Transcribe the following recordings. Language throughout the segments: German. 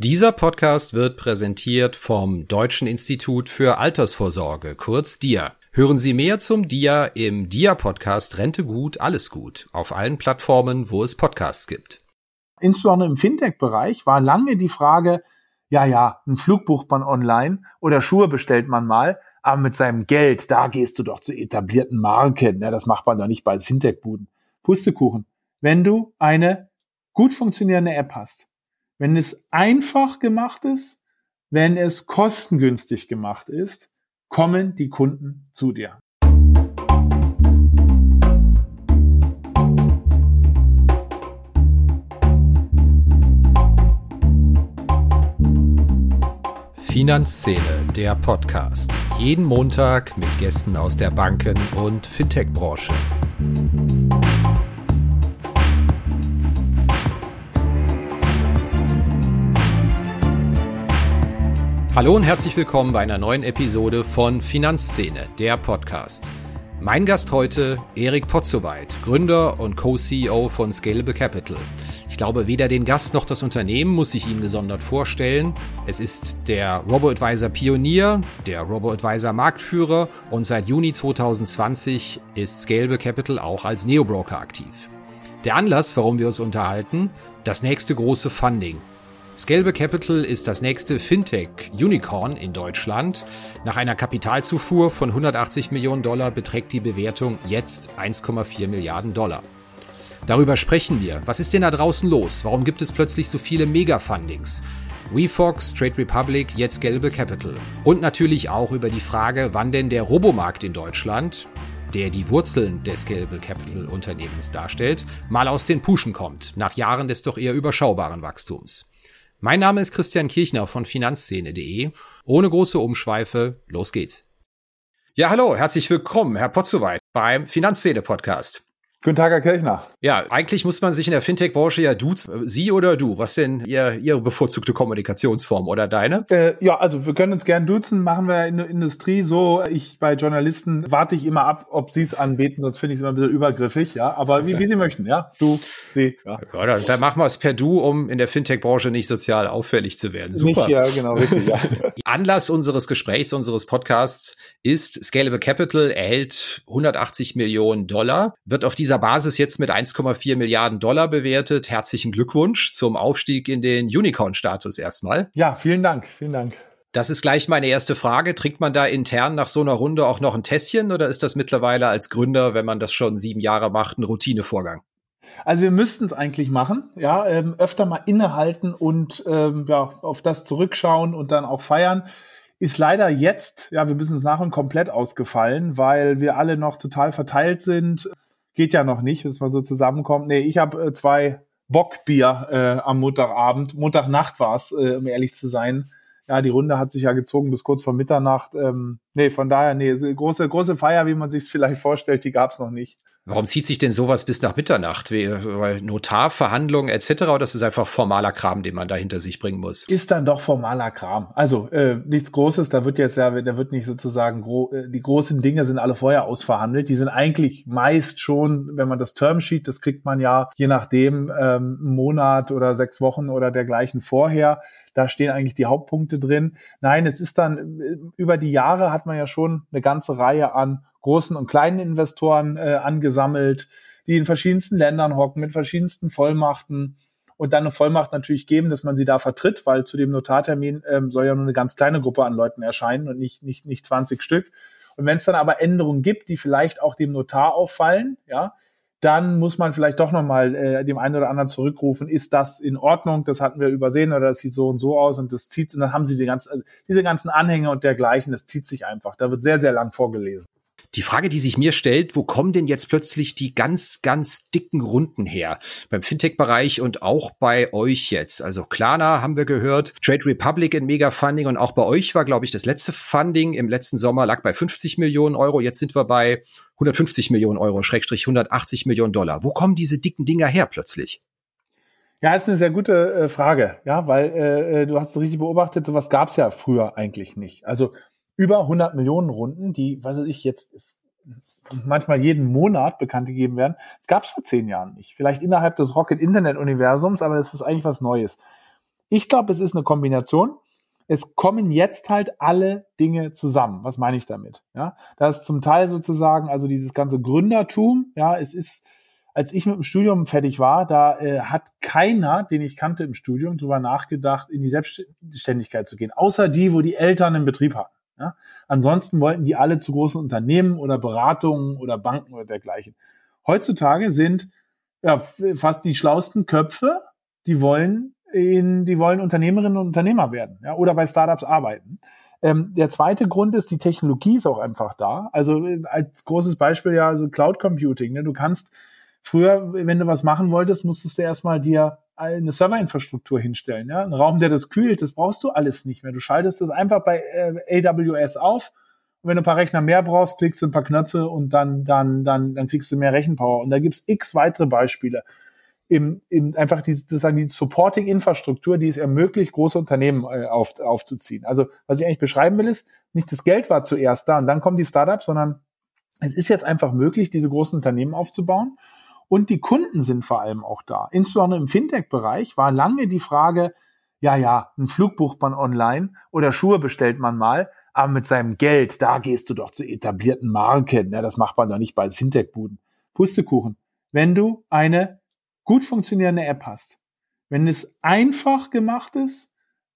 Dieser Podcast wird präsentiert vom Deutschen Institut für Altersvorsorge, kurz DIA. Hören Sie mehr zum DIA im DIA-Podcast Rente gut, alles gut auf allen Plattformen, wo es Podcasts gibt. Insbesondere im Fintech-Bereich war lange die Frage, ja, ja, ein Flug bucht man online oder Schuhe bestellt man mal, aber mit seinem Geld, da gehst du doch zu etablierten Marken. Ja, das macht man doch nicht bei Fintech-Buden. Pustekuchen. Wenn du eine gut funktionierende App hast, wenn es einfach gemacht ist, wenn es kostengünstig gemacht ist, kommen die Kunden zu dir. Finanzszene, der Podcast. Jeden Montag mit Gästen aus der Banken- und Fintech-Branche. Hallo und herzlich willkommen bei einer neuen Episode von Finanzszene, der Podcast. Mein Gast heute, Erik Potzowait, Gründer und Co-CEO von Scalable Capital. Ich glaube, weder den Gast noch das Unternehmen muss ich Ihnen gesondert vorstellen. Es ist der Robo-Advisor Pionier, der Robo-Advisor Marktführer und seit Juni 2020 ist Scalable Capital auch als Neo-Broker aktiv. Der Anlass, warum wir uns unterhalten, das nächste große Funding, Scalable Capital ist das nächste Fintech-Unicorn in Deutschland. Nach einer Kapitalzufuhr von 180 Millionen Dollar beträgt die Bewertung jetzt 1,4 Milliarden Dollar. Darüber sprechen wir. Was ist denn da draußen los? Warum gibt es plötzlich so viele Mega-Fundings? WeFox, Trade Republic, jetzt Scalable Capital. Und natürlich auch über die Frage, wann denn der Robomarkt in Deutschland, der die Wurzeln des Scalable Capital Unternehmens darstellt, mal aus den Puschen kommt, nach Jahren des doch eher überschaubaren Wachstums. Mein Name ist Christian Kirchner von Finanzszene.de. Ohne große Umschweife, los geht's. Ja, hallo, herzlich willkommen, Herr Potzowait, beim Finanzszene-Podcast. Guten Tag, Herr Kirchner. Ja, eigentlich muss man sich in der Fintech-Branche ja duzen. Sie oder du? Was denn Ihr, Ihre bevorzugte Kommunikationsform oder deine? Äh, ja, also wir können uns gern duzen, machen wir in der Industrie so. Ich bei Journalisten warte ich immer ab, ob Sie es anbeten, sonst finde ich es immer ein bisschen übergriffig, ja. Aber wie, wie Sie möchten, ja. Du, Sie, ja. ja dann, dann machen wir es per Du, um in der Fintech-Branche nicht sozial auffällig zu werden. Super. Nicht, ja, genau, richtig, ja. Anlass unseres Gesprächs, unseres Podcasts ist Scalable Capital erhält 180 Millionen Dollar, wird auf dieser Basis jetzt mit 1,4 Milliarden Dollar bewertet. Herzlichen Glückwunsch zum Aufstieg in den Unicorn-Status erstmal. Ja, vielen Dank, vielen Dank. Das ist gleich meine erste Frage. Trinkt man da intern nach so einer Runde auch noch ein Tässchen oder ist das mittlerweile als Gründer, wenn man das schon sieben Jahre macht, ein Routinevorgang? Also wir müssten es eigentlich machen, ja, ähm, öfter mal innehalten und ähm, ja, auf das zurückschauen und dann auch feiern. Ist leider jetzt, ja, wir müssen es nachher komplett ausgefallen, weil wir alle noch total verteilt sind. Geht ja noch nicht, bis man so zusammenkommt. Nee, ich habe äh, zwei Bockbier äh, am Montagabend. Montagnacht war es, äh, um ehrlich zu sein. Ja, die Runde hat sich ja gezogen bis kurz vor Mitternacht. Ähm, nee, von daher, nee, große, große Feier, wie man sich vielleicht vorstellt, die gab's noch nicht. Warum zieht sich denn sowas bis nach Mitternacht? Weil Notarverhandlungen etc. oder das ist einfach formaler Kram, den man da hinter sich bringen muss? Ist dann doch formaler Kram. Also äh, nichts Großes, da wird jetzt ja, da wird nicht sozusagen gro äh, die großen Dinge sind alle vorher ausverhandelt. Die sind eigentlich meist schon, wenn man das Termsheet, das kriegt man ja je nachdem ähm, einen Monat oder sechs Wochen oder dergleichen vorher. Da stehen eigentlich die Hauptpunkte drin. Nein, es ist dann äh, über die Jahre hat man ja schon eine ganze Reihe an großen und kleinen Investoren äh, angesammelt, die in verschiedensten Ländern hocken, mit verschiedensten Vollmachten und dann eine Vollmacht natürlich geben, dass man sie da vertritt, weil zu dem Notartermin ähm, soll ja nur eine ganz kleine Gruppe an Leuten erscheinen und nicht, nicht, nicht 20 Stück. Und wenn es dann aber Änderungen gibt, die vielleicht auch dem Notar auffallen, ja, dann muss man vielleicht doch nochmal äh, dem einen oder anderen zurückrufen, ist das in Ordnung, das hatten wir übersehen oder das sieht so und so aus und das zieht, und dann haben sie die ganzen, also diese ganzen Anhänge und dergleichen, das zieht sich einfach. Da wird sehr, sehr lang vorgelesen. Die Frage, die sich mir stellt, wo kommen denn jetzt plötzlich die ganz, ganz dicken Runden her? Beim Fintech-Bereich und auch bei euch jetzt. Also Klarna haben wir gehört, Trade Republic in Mega-Funding und auch bei euch war, glaube ich, das letzte Funding im letzten Sommer lag bei 50 Millionen Euro. Jetzt sind wir bei 150 Millionen Euro, Schrägstrich 180 Millionen Dollar. Wo kommen diese dicken Dinger her plötzlich? Ja, ist eine sehr gute äh, Frage, ja, weil äh, äh du hast richtig beobachtet, sowas gab es ja früher eigentlich nicht. Also über 100 Millionen Runden, die, weiß ich, jetzt manchmal jeden Monat bekannt gegeben werden. Das gab es vor zehn Jahren nicht. Vielleicht innerhalb des Rocket Internet Universums, aber das ist eigentlich was Neues. Ich glaube, es ist eine Kombination. Es kommen jetzt halt alle Dinge zusammen. Was meine ich damit? Ja, da ist zum Teil sozusagen, also dieses ganze Gründertum, ja, es ist, als ich mit dem Studium fertig war, da äh, hat keiner, den ich kannte im Studium, drüber nachgedacht, in die Selbstständigkeit zu gehen, außer die, wo die Eltern einen Betrieb hatten. Ja? Ansonsten wollten die alle zu großen Unternehmen oder Beratungen oder Banken oder dergleichen. Heutzutage sind ja, fast die schlausten Köpfe, die wollen in, die wollen Unternehmerinnen und Unternehmer werden ja, oder bei Startups arbeiten. Ähm, der zweite Grund ist, die Technologie ist auch einfach da. Also äh, als großes Beispiel ja, also Cloud Computing. Ne? Du kannst früher, wenn du was machen wolltest, musstest du erstmal dir eine Serverinfrastruktur hinstellen. Ja? Ein Raum, der das kühlt, das brauchst du alles nicht mehr. Du schaltest das einfach bei äh, AWS auf. Und wenn du ein paar Rechner mehr brauchst, klickst du ein paar Knöpfe und dann, dann, dann, dann kriegst du mehr Rechenpower. Und da gibt's x weitere Beispiele. Im, im, einfach die, die Supporting-Infrastruktur, die es ermöglicht, große Unternehmen äh, auf, aufzuziehen. Also was ich eigentlich beschreiben will, ist, nicht das Geld war zuerst da und dann kommen die Startups, sondern es ist jetzt einfach möglich, diese großen Unternehmen aufzubauen. Und die Kunden sind vor allem auch da. Insbesondere im Fintech-Bereich war lange die Frage, ja, ja, ein Flug bucht man online oder Schuhe bestellt man mal, aber mit seinem Geld, da gehst du doch zu etablierten Marken. Ja, das macht man doch nicht bei Fintech-Buden. Pustekuchen. Wenn du eine gut funktionierende App hast, wenn es einfach gemacht ist,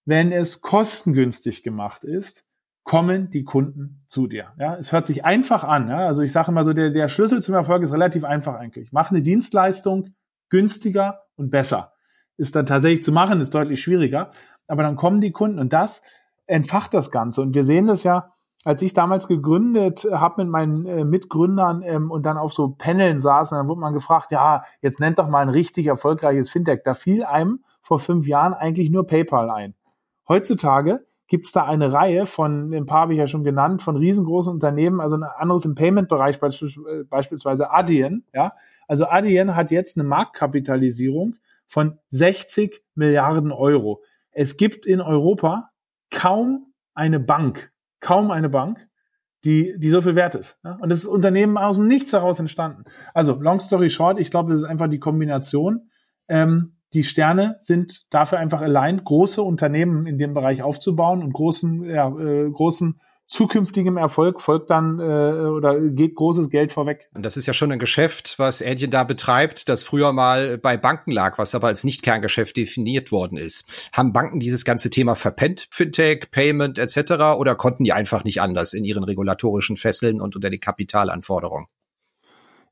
wenn es kostengünstig gemacht ist, kommen die Kunden zu dir. Ja, es hört sich einfach an. Ja? Also ich sage immer so, der, der Schlüssel zum Erfolg ist relativ einfach eigentlich. Mach eine Dienstleistung günstiger und besser. Ist dann tatsächlich zu machen, ist deutlich schwieriger. Aber dann kommen die Kunden und das entfacht das Ganze. Und wir sehen das ja, als ich damals gegründet habe mit meinen äh, Mitgründern ähm, und dann auf so Paneln saß, und dann wurde man gefragt, ja, jetzt nennt doch mal ein richtig erfolgreiches Fintech. Da fiel einem vor fünf Jahren eigentlich nur PayPal ein. Heutzutage gibt es da eine Reihe von, ein paar habe ich ja schon genannt, von riesengroßen Unternehmen, also ein anderes im Payment-Bereich, beispielsweise Adyen, ja. Also Adyen hat jetzt eine Marktkapitalisierung von 60 Milliarden Euro. Es gibt in Europa kaum eine Bank, kaum eine Bank, die, die so viel wert ist. Ja? Und das ist Unternehmen aus dem Nichts heraus entstanden. Also, long story short, ich glaube, das ist einfach die Kombination ähm, die Sterne sind dafür einfach allein, große Unternehmen in dem Bereich aufzubauen und großen, ja, äh, großen zukünftigem Erfolg folgt dann äh, oder geht großes Geld vorweg. Und das ist ja schon ein Geschäft, was Adyen da betreibt, das früher mal bei Banken lag, was aber als Nicht-Kerngeschäft definiert worden ist. Haben Banken dieses ganze Thema verpennt, Fintech, Payment etc. oder konnten die einfach nicht anders in ihren regulatorischen Fesseln und unter die Kapitalanforderungen?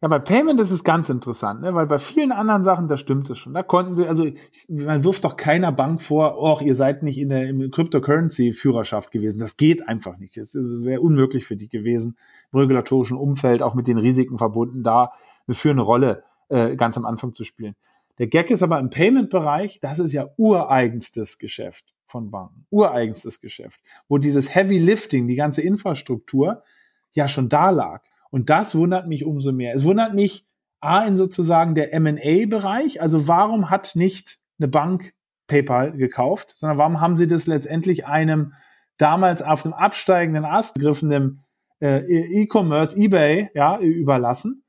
Ja, bei Payment ist es ganz interessant, ne? weil bei vielen anderen Sachen, da stimmt es schon. Da konnten sie, also man wirft doch keiner Bank vor, oh, ihr seid nicht in der im Cryptocurrency-Führerschaft gewesen. Das geht einfach nicht. Es, wäre unmöglich für die gewesen, im regulatorischen Umfeld, auch mit den Risiken verbunden, da eine führende Rolle äh, ganz am Anfang zu spielen. Der Gag ist aber im Payment-Bereich, das ist ja ureigenstes Geschäft von Banken, ureigenstes Geschäft, wo dieses Heavy Lifting, die ganze Infrastruktur ja schon da lag. Und das wundert mich umso mehr. Es wundert mich A in sozusagen der M&A-Bereich. Also warum hat nicht eine Bank PayPal gekauft, sondern warum haben sie das letztendlich einem damals auf dem absteigenden Ast gegriffenen äh, E-Commerce, eBay, ja, überlassen?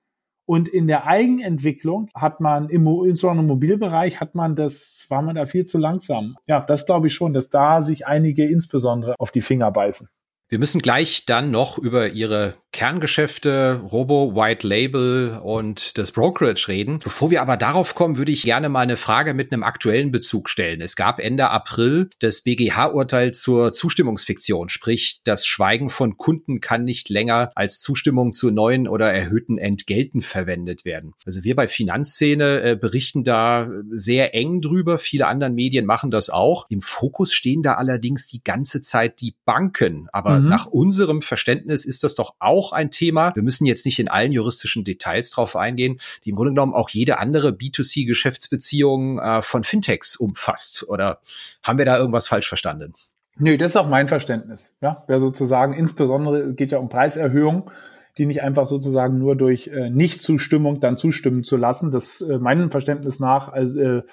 Und in der Eigenentwicklung hat man im, insbesondere im Mobilbereich hat man das, war man da viel zu langsam. Ja, das glaube ich schon, dass da sich einige insbesondere auf die Finger beißen. Wir müssen gleich dann noch über Ihre Kerngeschäfte, Robo, White Label und das Brokerage reden. Bevor wir aber darauf kommen, würde ich gerne mal eine Frage mit einem aktuellen Bezug stellen. Es gab Ende April das BGH-Urteil zur Zustimmungsfiktion, sprich, das Schweigen von Kunden kann nicht länger als Zustimmung zu neuen oder erhöhten Entgelten verwendet werden. Also wir bei Finanzszene äh, berichten da sehr eng drüber. Viele anderen Medien machen das auch. Im Fokus stehen da allerdings die ganze Zeit die Banken. Aber mhm. nach unserem Verständnis ist das doch auch ein Thema. Wir müssen jetzt nicht in allen juristischen Details drauf eingehen, die im Grunde genommen auch jede andere B2C-Geschäftsbeziehung äh, von Fintechs umfasst. Oder haben wir da irgendwas falsch verstanden? Nö, das ist auch mein Verständnis. Ja, wer sozusagen insbesondere geht ja um Preiserhöhung, die nicht einfach sozusagen nur durch äh, Nichtzustimmung dann zustimmen zu lassen. Das äh, meinem Verständnis nach also, äh,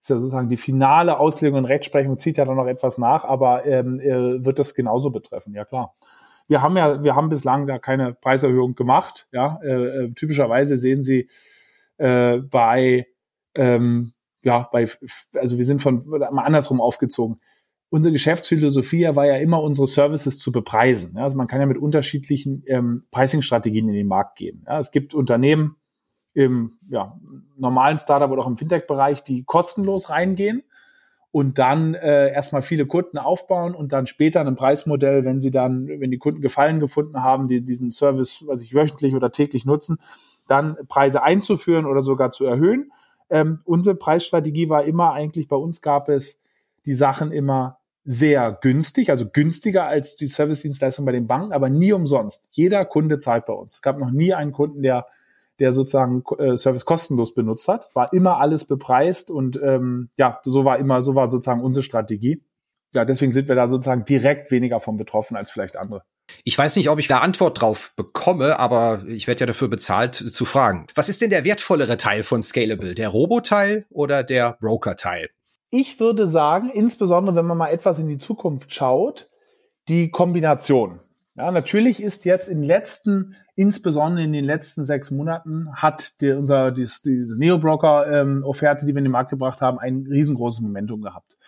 ist ja sozusagen die finale Auslegung und Rechtsprechung zieht ja dann noch etwas nach, aber ähm, äh, wird das genauso betreffen, ja klar. Wir haben ja, wir haben bislang da keine Preiserhöhung gemacht. Ja, äh, äh, typischerweise sehen Sie äh, bei ähm, ja, bei, also wir sind von mal andersrum aufgezogen. Unsere Geschäftsphilosophie war ja immer, unsere Services zu bepreisen. Ja, also man kann ja mit unterschiedlichen ähm, Pricing-Strategien in den Markt gehen. Ja, es gibt Unternehmen im ja, normalen Startup oder auch im Fintech-Bereich, die kostenlos reingehen und dann äh, erstmal viele Kunden aufbauen und dann später ein Preismodell, wenn sie dann, wenn die Kunden Gefallen gefunden haben, die diesen Service, was ich wöchentlich oder täglich nutzen, dann Preise einzuführen oder sogar zu erhöhen. Ähm, unsere Preisstrategie war immer eigentlich, bei uns gab es die Sachen immer sehr günstig, also günstiger als die Service-Dienstleistung bei den Banken, aber nie umsonst. Jeder Kunde zahlt bei uns. Es gab noch nie einen Kunden, der der sozusagen äh, Service kostenlos benutzt hat. War immer alles bepreist und ähm, ja, so war immer, so war sozusagen unsere Strategie. Ja, deswegen sind wir da sozusagen direkt weniger von betroffen als vielleicht andere. Ich weiß nicht, ob ich da Antwort drauf bekomme, aber ich werde ja dafür bezahlt zu fragen. Was ist denn der wertvollere Teil von Scalable? Der Robo-Teil oder der Broker-Teil? Ich würde sagen, insbesondere wenn man mal etwas in die Zukunft schaut, die Kombination. Ja, natürlich ist jetzt in den letzten, insbesondere in den letzten sechs Monaten, hat die, unser, dieses, dieses Neo-Broker-Offerte, ähm, die wir in den Markt gebracht haben, ein riesengroßes Momentum gehabt.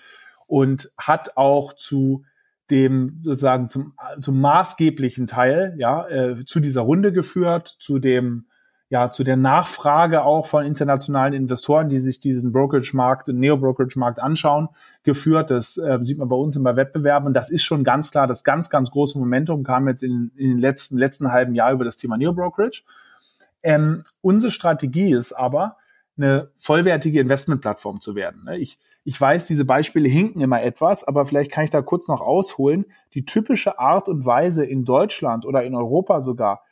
Und hat auch zu dem sozusagen zum, zum maßgeblichen Teil, ja, äh, zu dieser Runde geführt, zu dem ja, zu der Nachfrage auch von internationalen Investoren, die sich diesen Brokerage-Markt, Neo-Brokerage-Markt anschauen, geführt. Das äh, sieht man bei uns immer Wettbewerben. Das ist schon ganz klar, das ganz, ganz große Momentum kam jetzt in, in den letzten, letzten halben Jahr über das Thema Neo-Brokerage. Ähm, unsere Strategie ist aber, eine vollwertige Investmentplattform zu werden. Ne? Ich, ich weiß, diese Beispiele hinken immer etwas, aber vielleicht kann ich da kurz noch ausholen. Die typische Art und Weise in Deutschland oder in Europa sogar,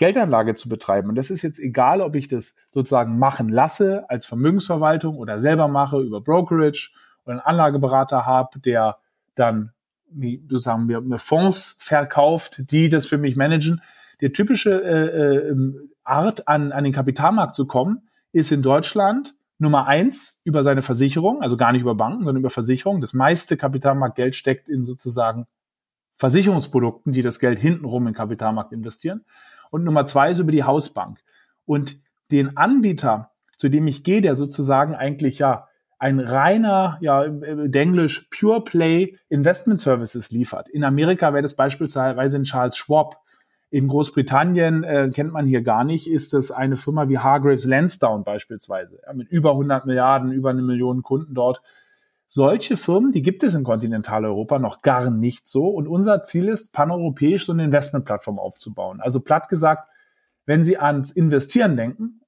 Geldanlage zu betreiben. Und das ist jetzt egal, ob ich das sozusagen machen lasse als Vermögensverwaltung oder selber mache über Brokerage oder einen Anlageberater habe, der dann sozusagen mir, mir Fonds verkauft, die das für mich managen. Die typische äh, äh, Art, an, an den Kapitalmarkt zu kommen, ist in Deutschland Nummer eins über seine Versicherung, also gar nicht über Banken, sondern über Versicherung. Das meiste Kapitalmarktgeld steckt in sozusagen Versicherungsprodukten, die das Geld hintenrum in den Kapitalmarkt investieren und Nummer zwei ist über die Hausbank. Und den Anbieter, zu dem ich gehe, der sozusagen eigentlich ja ein reiner, ja, Englisch Pure Play Investment Services liefert. In Amerika wäre das beispielsweise in Charles Schwab. In Großbritannien äh, kennt man hier gar nicht, ist es eine Firma wie Hargraves Lansdowne beispielsweise, ja, mit über 100 Milliarden, über eine Million Kunden dort. Solche Firmen, die gibt es in Kontinentaleuropa noch gar nicht so. Und unser Ziel ist, paneuropäisch so eine Investmentplattform aufzubauen. Also platt gesagt, wenn Sie ans Investieren denken,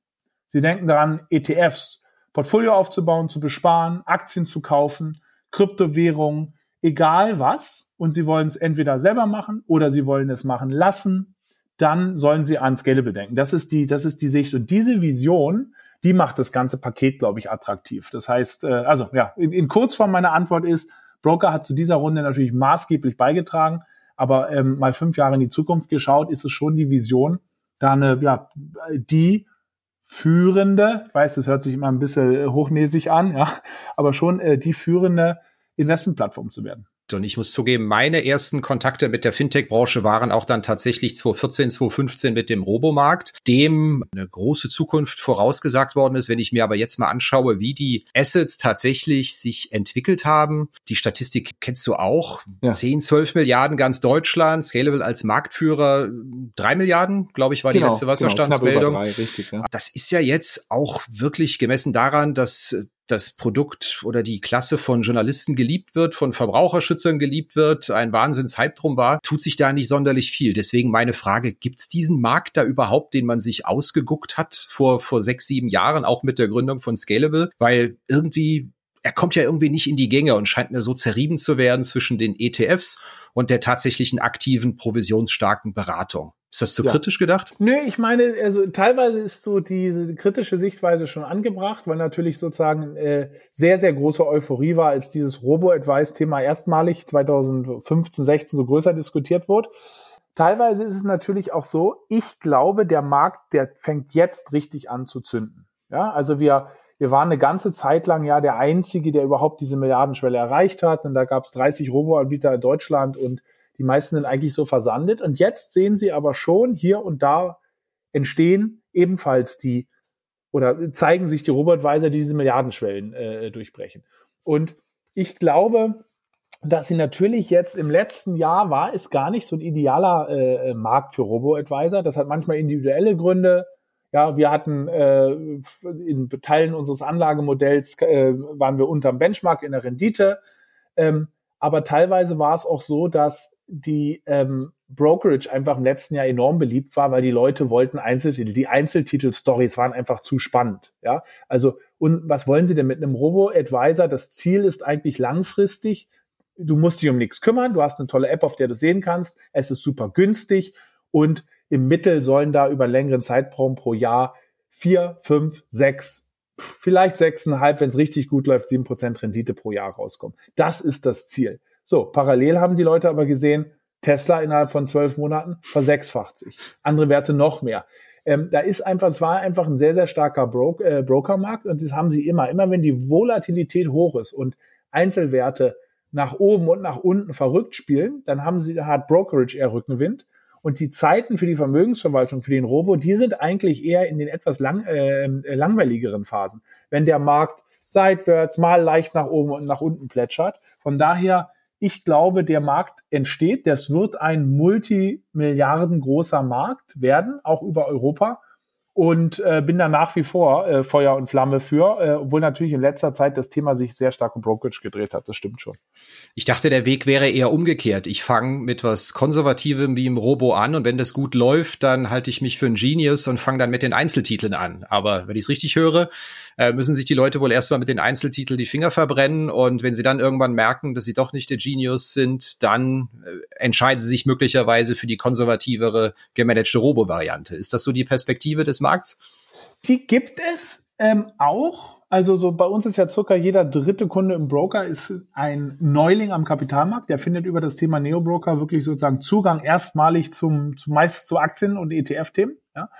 Sie denken daran, ETFs, Portfolio aufzubauen, zu besparen, Aktien zu kaufen, Kryptowährungen, egal was, und Sie wollen es entweder selber machen oder Sie wollen es machen lassen, dann sollen Sie an Scalable denken. Das ist die, das ist die Sicht. Und diese Vision, die macht das ganze Paket, glaube ich, attraktiv. Das heißt, äh, also ja, in, in Kurzform meine Antwort ist, Broker hat zu dieser Runde natürlich maßgeblich beigetragen, aber ähm, mal fünf Jahre in die Zukunft geschaut, ist es schon die Vision, da eine, ja, die führende, ich weiß, das hört sich immer ein bisschen äh, hochnäsig an, ja, aber schon äh, die führende Investmentplattform zu werden. Und ich muss zugeben, meine ersten Kontakte mit der Fintech-Branche waren auch dann tatsächlich 2014, 2015 mit dem Robomarkt, dem eine große Zukunft vorausgesagt worden ist. Wenn ich mir aber jetzt mal anschaue, wie die Assets tatsächlich sich entwickelt haben, die Statistik kennst du auch. Ja. 10, 12 Milliarden ganz Deutschland, Scalable als Marktführer, 3 Milliarden, glaube ich, war genau, die letzte genau, Wasserstandsmeldung. Genau, richtig, ja. Das ist ja jetzt auch wirklich gemessen daran, dass das Produkt oder die Klasse von Journalisten geliebt wird, von Verbraucherschützern geliebt wird, ein Wahnsinnshype drum war, tut sich da nicht sonderlich viel. Deswegen meine Frage, gibt's diesen Markt da überhaupt, den man sich ausgeguckt hat vor, vor sechs, sieben Jahren, auch mit der Gründung von Scalable? Weil irgendwie er kommt ja irgendwie nicht in die Gänge und scheint mir so zerrieben zu werden zwischen den ETFs und der tatsächlichen aktiven, provisionsstarken Beratung. Ist das zu ja. kritisch gedacht? Nö, ich meine, also teilweise ist so diese kritische Sichtweise schon angebracht, weil natürlich sozusagen äh, sehr, sehr große Euphorie war, als dieses Robo-Advice-Thema erstmalig 2015, 16 so größer diskutiert wurde. Teilweise ist es natürlich auch so, ich glaube, der Markt, der fängt jetzt richtig an zu zünden. Ja, also wir, wir waren eine ganze Zeit lang ja der Einzige, der überhaupt diese Milliardenschwelle erreicht hat. Und da gab es 30 Robo-Anbieter in Deutschland und die meisten sind eigentlich so versandet. Und jetzt sehen Sie aber schon, hier und da entstehen ebenfalls die oder zeigen sich die Robo-Advisor, die diese Milliardenschwellen äh, durchbrechen. Und ich glaube, dass sie natürlich jetzt im letzten Jahr war es gar nicht so ein idealer äh, Markt für Robo-Advisor. Das hat manchmal individuelle Gründe. Ja, wir hatten äh, in Teilen unseres Anlagemodells äh, waren wir unterm Benchmark in der Rendite. Ähm, aber teilweise war es auch so, dass die ähm, Brokerage einfach im letzten Jahr enorm beliebt war, weil die Leute wollten Einzeltitel. Die Einzeltitel-Stories waren einfach zu spannend. Ja, also und was wollen Sie denn mit einem Robo-Advisor? Das Ziel ist eigentlich langfristig. Du musst dich um nichts kümmern. Du hast eine tolle App, auf der du sehen kannst. Es ist super günstig und im Mittel sollen da über längeren Zeitraum pro Jahr vier, fünf, sechs, vielleicht sechseinhalb, wenn es richtig gut läuft, sieben Prozent Rendite pro Jahr rauskommen. Das ist das Ziel. So, parallel haben die Leute aber gesehen, Tesla innerhalb von zwölf Monaten versechsfacht sich. Andere Werte noch mehr. Ähm, da ist einfach, es war einfach ein sehr, sehr starker Bro äh, Brokermarkt und das haben sie immer. Immer wenn die Volatilität hoch ist und Einzelwerte nach oben und nach unten verrückt spielen, dann haben sie, hat Brokerage eher Rückenwind. Und die Zeiten für die Vermögensverwaltung, für den Robo, die sind eigentlich eher in den etwas lang, äh, äh langweiligeren Phasen. Wenn der Markt seitwärts mal leicht nach oben und nach unten plätschert. Von daher ich glaube, der Markt entsteht. Das wird ein Multimilliarden großer Markt werden, auch über Europa und äh, bin da nach wie vor äh, Feuer und Flamme für, äh, obwohl natürlich in letzter Zeit das Thema sich sehr stark um Brokerage gedreht hat. Das stimmt schon. Ich dachte, der Weg wäre eher umgekehrt. Ich fange mit was Konservativem wie im Robo an und wenn das gut läuft, dann halte ich mich für ein Genius und fange dann mit den Einzeltiteln an. Aber wenn ich es richtig höre, äh, müssen sich die Leute wohl erstmal mit den Einzeltiteln die Finger verbrennen und wenn sie dann irgendwann merken, dass sie doch nicht der Genius sind, dann äh, entscheiden sie sich möglicherweise für die konservativere gemanagte Robo-Variante. Ist das so die Perspektive des Markts? Die gibt es ähm, auch. Also so bei uns ist ja circa jeder dritte Kunde im Broker ist ein Neuling am Kapitalmarkt. Der findet über das Thema Neo-Broker wirklich sozusagen Zugang erstmalig zum, zum meist zu Aktien und ETF-Themen. Ja.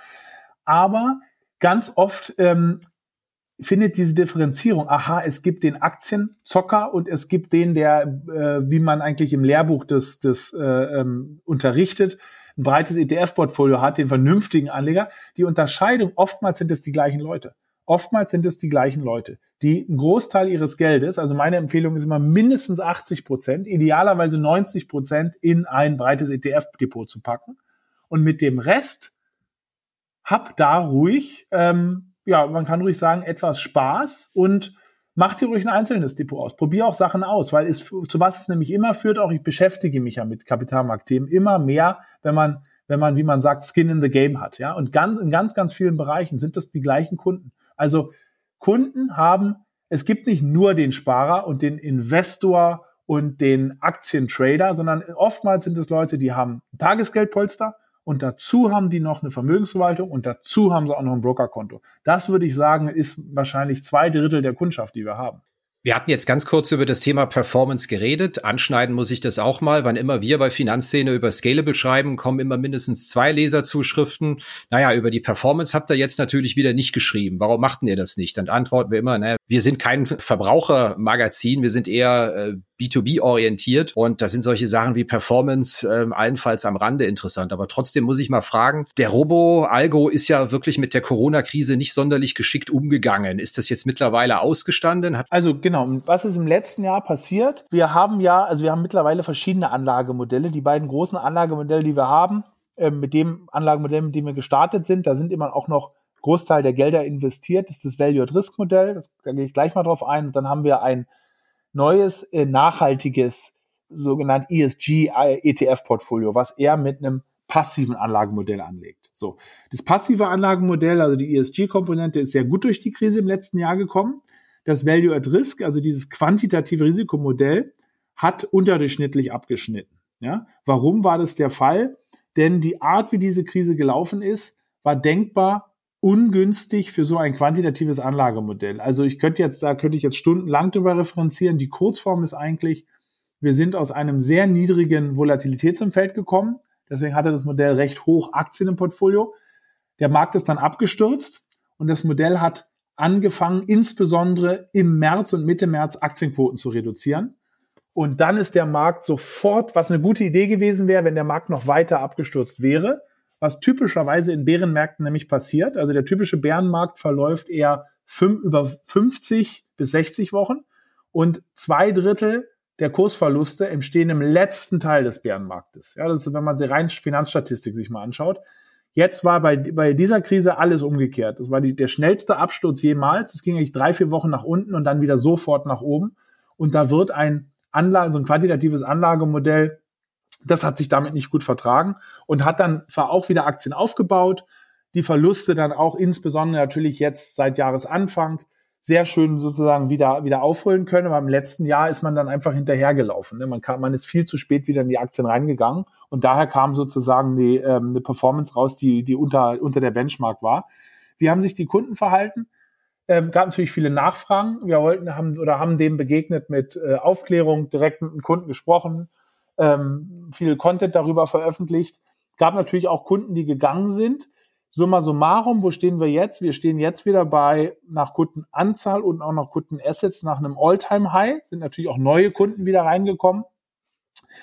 Aber ganz oft ähm, findet diese Differenzierung, aha, es gibt den Aktienzocker und es gibt den, der, äh, wie man eigentlich im Lehrbuch des, des äh, ähm, unterrichtet, ein breites ETF-Portfolio hat, den vernünftigen Anleger. Die Unterscheidung, oftmals sind es die gleichen Leute. Oftmals sind es die gleichen Leute, die einen Großteil ihres Geldes, also meine Empfehlung ist immer mindestens 80 Prozent, idealerweise 90 Prozent in ein breites ETF-Depot zu packen. Und mit dem Rest hab da ruhig, ähm, ja, man kann ruhig sagen, etwas Spaß und mach dir ruhig ein einzelnes Depot aus. Probier auch Sachen aus, weil es zu was es nämlich immer führt, auch ich beschäftige mich ja mit Kapitalmarktthemen immer mehr, wenn man wenn man, wie man sagt, Skin in the Game hat, ja. Und ganz, in ganz, ganz vielen Bereichen sind das die gleichen Kunden. Also Kunden haben, es gibt nicht nur den Sparer und den Investor und den Aktientrader, sondern oftmals sind es Leute, die haben ein Tagesgeldpolster und dazu haben die noch eine Vermögensverwaltung und dazu haben sie auch noch ein Brokerkonto. Das würde ich sagen, ist wahrscheinlich zwei Drittel der Kundschaft, die wir haben. Wir hatten jetzt ganz kurz über das Thema Performance geredet. Anschneiden muss ich das auch mal. Wann immer wir bei Finanzszene über Scalable schreiben, kommen immer mindestens zwei Leserzuschriften. Naja, über die Performance habt ihr jetzt natürlich wieder nicht geschrieben. Warum machten ihr das nicht? Dann antworten wir immer, naja, wir sind kein Verbrauchermagazin, wir sind eher äh, B2B orientiert und da sind solche Sachen wie Performance äh, allenfalls am Rande interessant. Aber trotzdem muss ich mal fragen, der Robo-Algo ist ja wirklich mit der Corona-Krise nicht sonderlich geschickt umgegangen. Ist das jetzt mittlerweile ausgestanden? Hat also genau, was ist im letzten Jahr passiert? Wir haben ja, also wir haben mittlerweile verschiedene Anlagemodelle. Die beiden großen Anlagemodelle, die wir haben, äh, mit dem Anlagemodell, mit dem wir gestartet sind, da sind immer auch noch Großteil der Gelder investiert, das ist das Value-at-Risk-Modell. Da gehe ich gleich mal drauf ein. Und dann haben wir ein neues, äh, nachhaltiges, sogenannt ESG-ETF-Portfolio, äh, was eher mit einem passiven Anlagemodell anlegt. So. Das passive Anlagemodell, also die ESG-Komponente, ist sehr gut durch die Krise im letzten Jahr gekommen. Das Value at Risk, also dieses quantitative Risikomodell, hat unterdurchschnittlich abgeschnitten. Ja? Warum war das der Fall? Denn die Art, wie diese Krise gelaufen ist, war denkbar ungünstig für so ein quantitatives Anlagemodell. Also ich könnte jetzt, da könnte ich jetzt stundenlang drüber referenzieren. Die Kurzform ist eigentlich, wir sind aus einem sehr niedrigen Volatilitätsumfeld gekommen. Deswegen hatte das Modell recht hoch Aktien im Portfolio. Der Markt ist dann abgestürzt und das Modell hat angefangen, insbesondere im März und Mitte März Aktienquoten zu reduzieren. Und dann ist der Markt sofort, was eine gute Idee gewesen wäre, wenn der Markt noch weiter abgestürzt wäre, was typischerweise in Bärenmärkten nämlich passiert. Also der typische Bärenmarkt verläuft eher fünf, über 50 bis 60 Wochen und zwei Drittel der Kursverluste entstehen im letzten Teil des Bärenmarktes. Ja, das ist, wenn man die rein Finanzstatistik sich mal anschaut. Jetzt war bei, bei dieser Krise alles umgekehrt. Das war die, der schnellste Absturz jemals. Es ging eigentlich drei, vier Wochen nach unten und dann wieder sofort nach oben. Und da wird ein Anlage, so ein quantitatives Anlagemodell das hat sich damit nicht gut vertragen und hat dann zwar auch wieder Aktien aufgebaut, die Verluste dann auch insbesondere natürlich jetzt seit Jahresanfang sehr schön sozusagen wieder, wieder aufholen können. Aber im letzten Jahr ist man dann einfach hinterhergelaufen. Ne? Man, kann, man ist viel zu spät wieder in die Aktien reingegangen. Und daher kam sozusagen die, ähm, eine Performance raus, die, die unter, unter der Benchmark war. Wie haben sich die Kunden verhalten? Ähm, gab natürlich viele Nachfragen. Wir wollten haben oder haben dem begegnet mit äh, Aufklärung, direkt mit dem Kunden gesprochen, ähm, viel Content darüber veröffentlicht. Gab natürlich auch Kunden, die gegangen sind. Summa summarum, wo stehen wir jetzt? Wir stehen jetzt wieder bei nach Kundenanzahl und auch nach Kundenassets nach einem All-Time-High. Sind natürlich auch neue Kunden wieder reingekommen.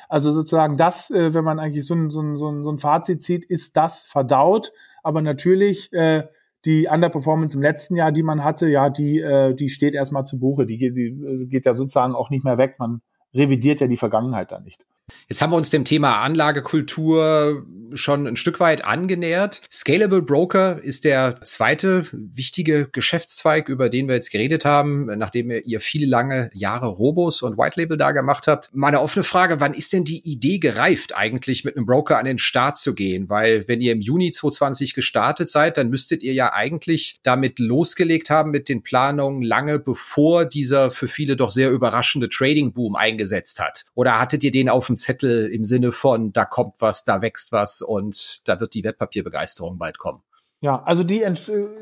Also sozusagen das, äh, wenn man eigentlich so ein, so, ein, so, ein, Fazit zieht, ist das verdaut. Aber natürlich äh, die Underperformance im letzten Jahr, die man hatte, ja, die, äh, die steht erstmal zu Buche. Die, die äh, geht ja sozusagen auch nicht mehr weg. Man revidiert ja die Vergangenheit da nicht. Jetzt haben wir uns dem Thema Anlagekultur schon ein Stück weit angenähert. Scalable Broker ist der zweite wichtige Geschäftszweig, über den wir jetzt geredet haben, nachdem ihr viele lange Jahre Robos und White Label da gemacht habt. Meine offene Frage, wann ist denn die Idee gereift, eigentlich mit einem Broker an den Start zu gehen? Weil wenn ihr im Juni 2020 gestartet seid, dann müsstet ihr ja eigentlich damit losgelegt haben mit den Planungen lange bevor dieser für viele doch sehr überraschende Trading Boom eingesetzt hat. Oder hattet ihr den auf dem Zettel im Sinne von, da kommt was, da wächst was und da wird die Wertpapierbegeisterung bald kommen. Ja, also die,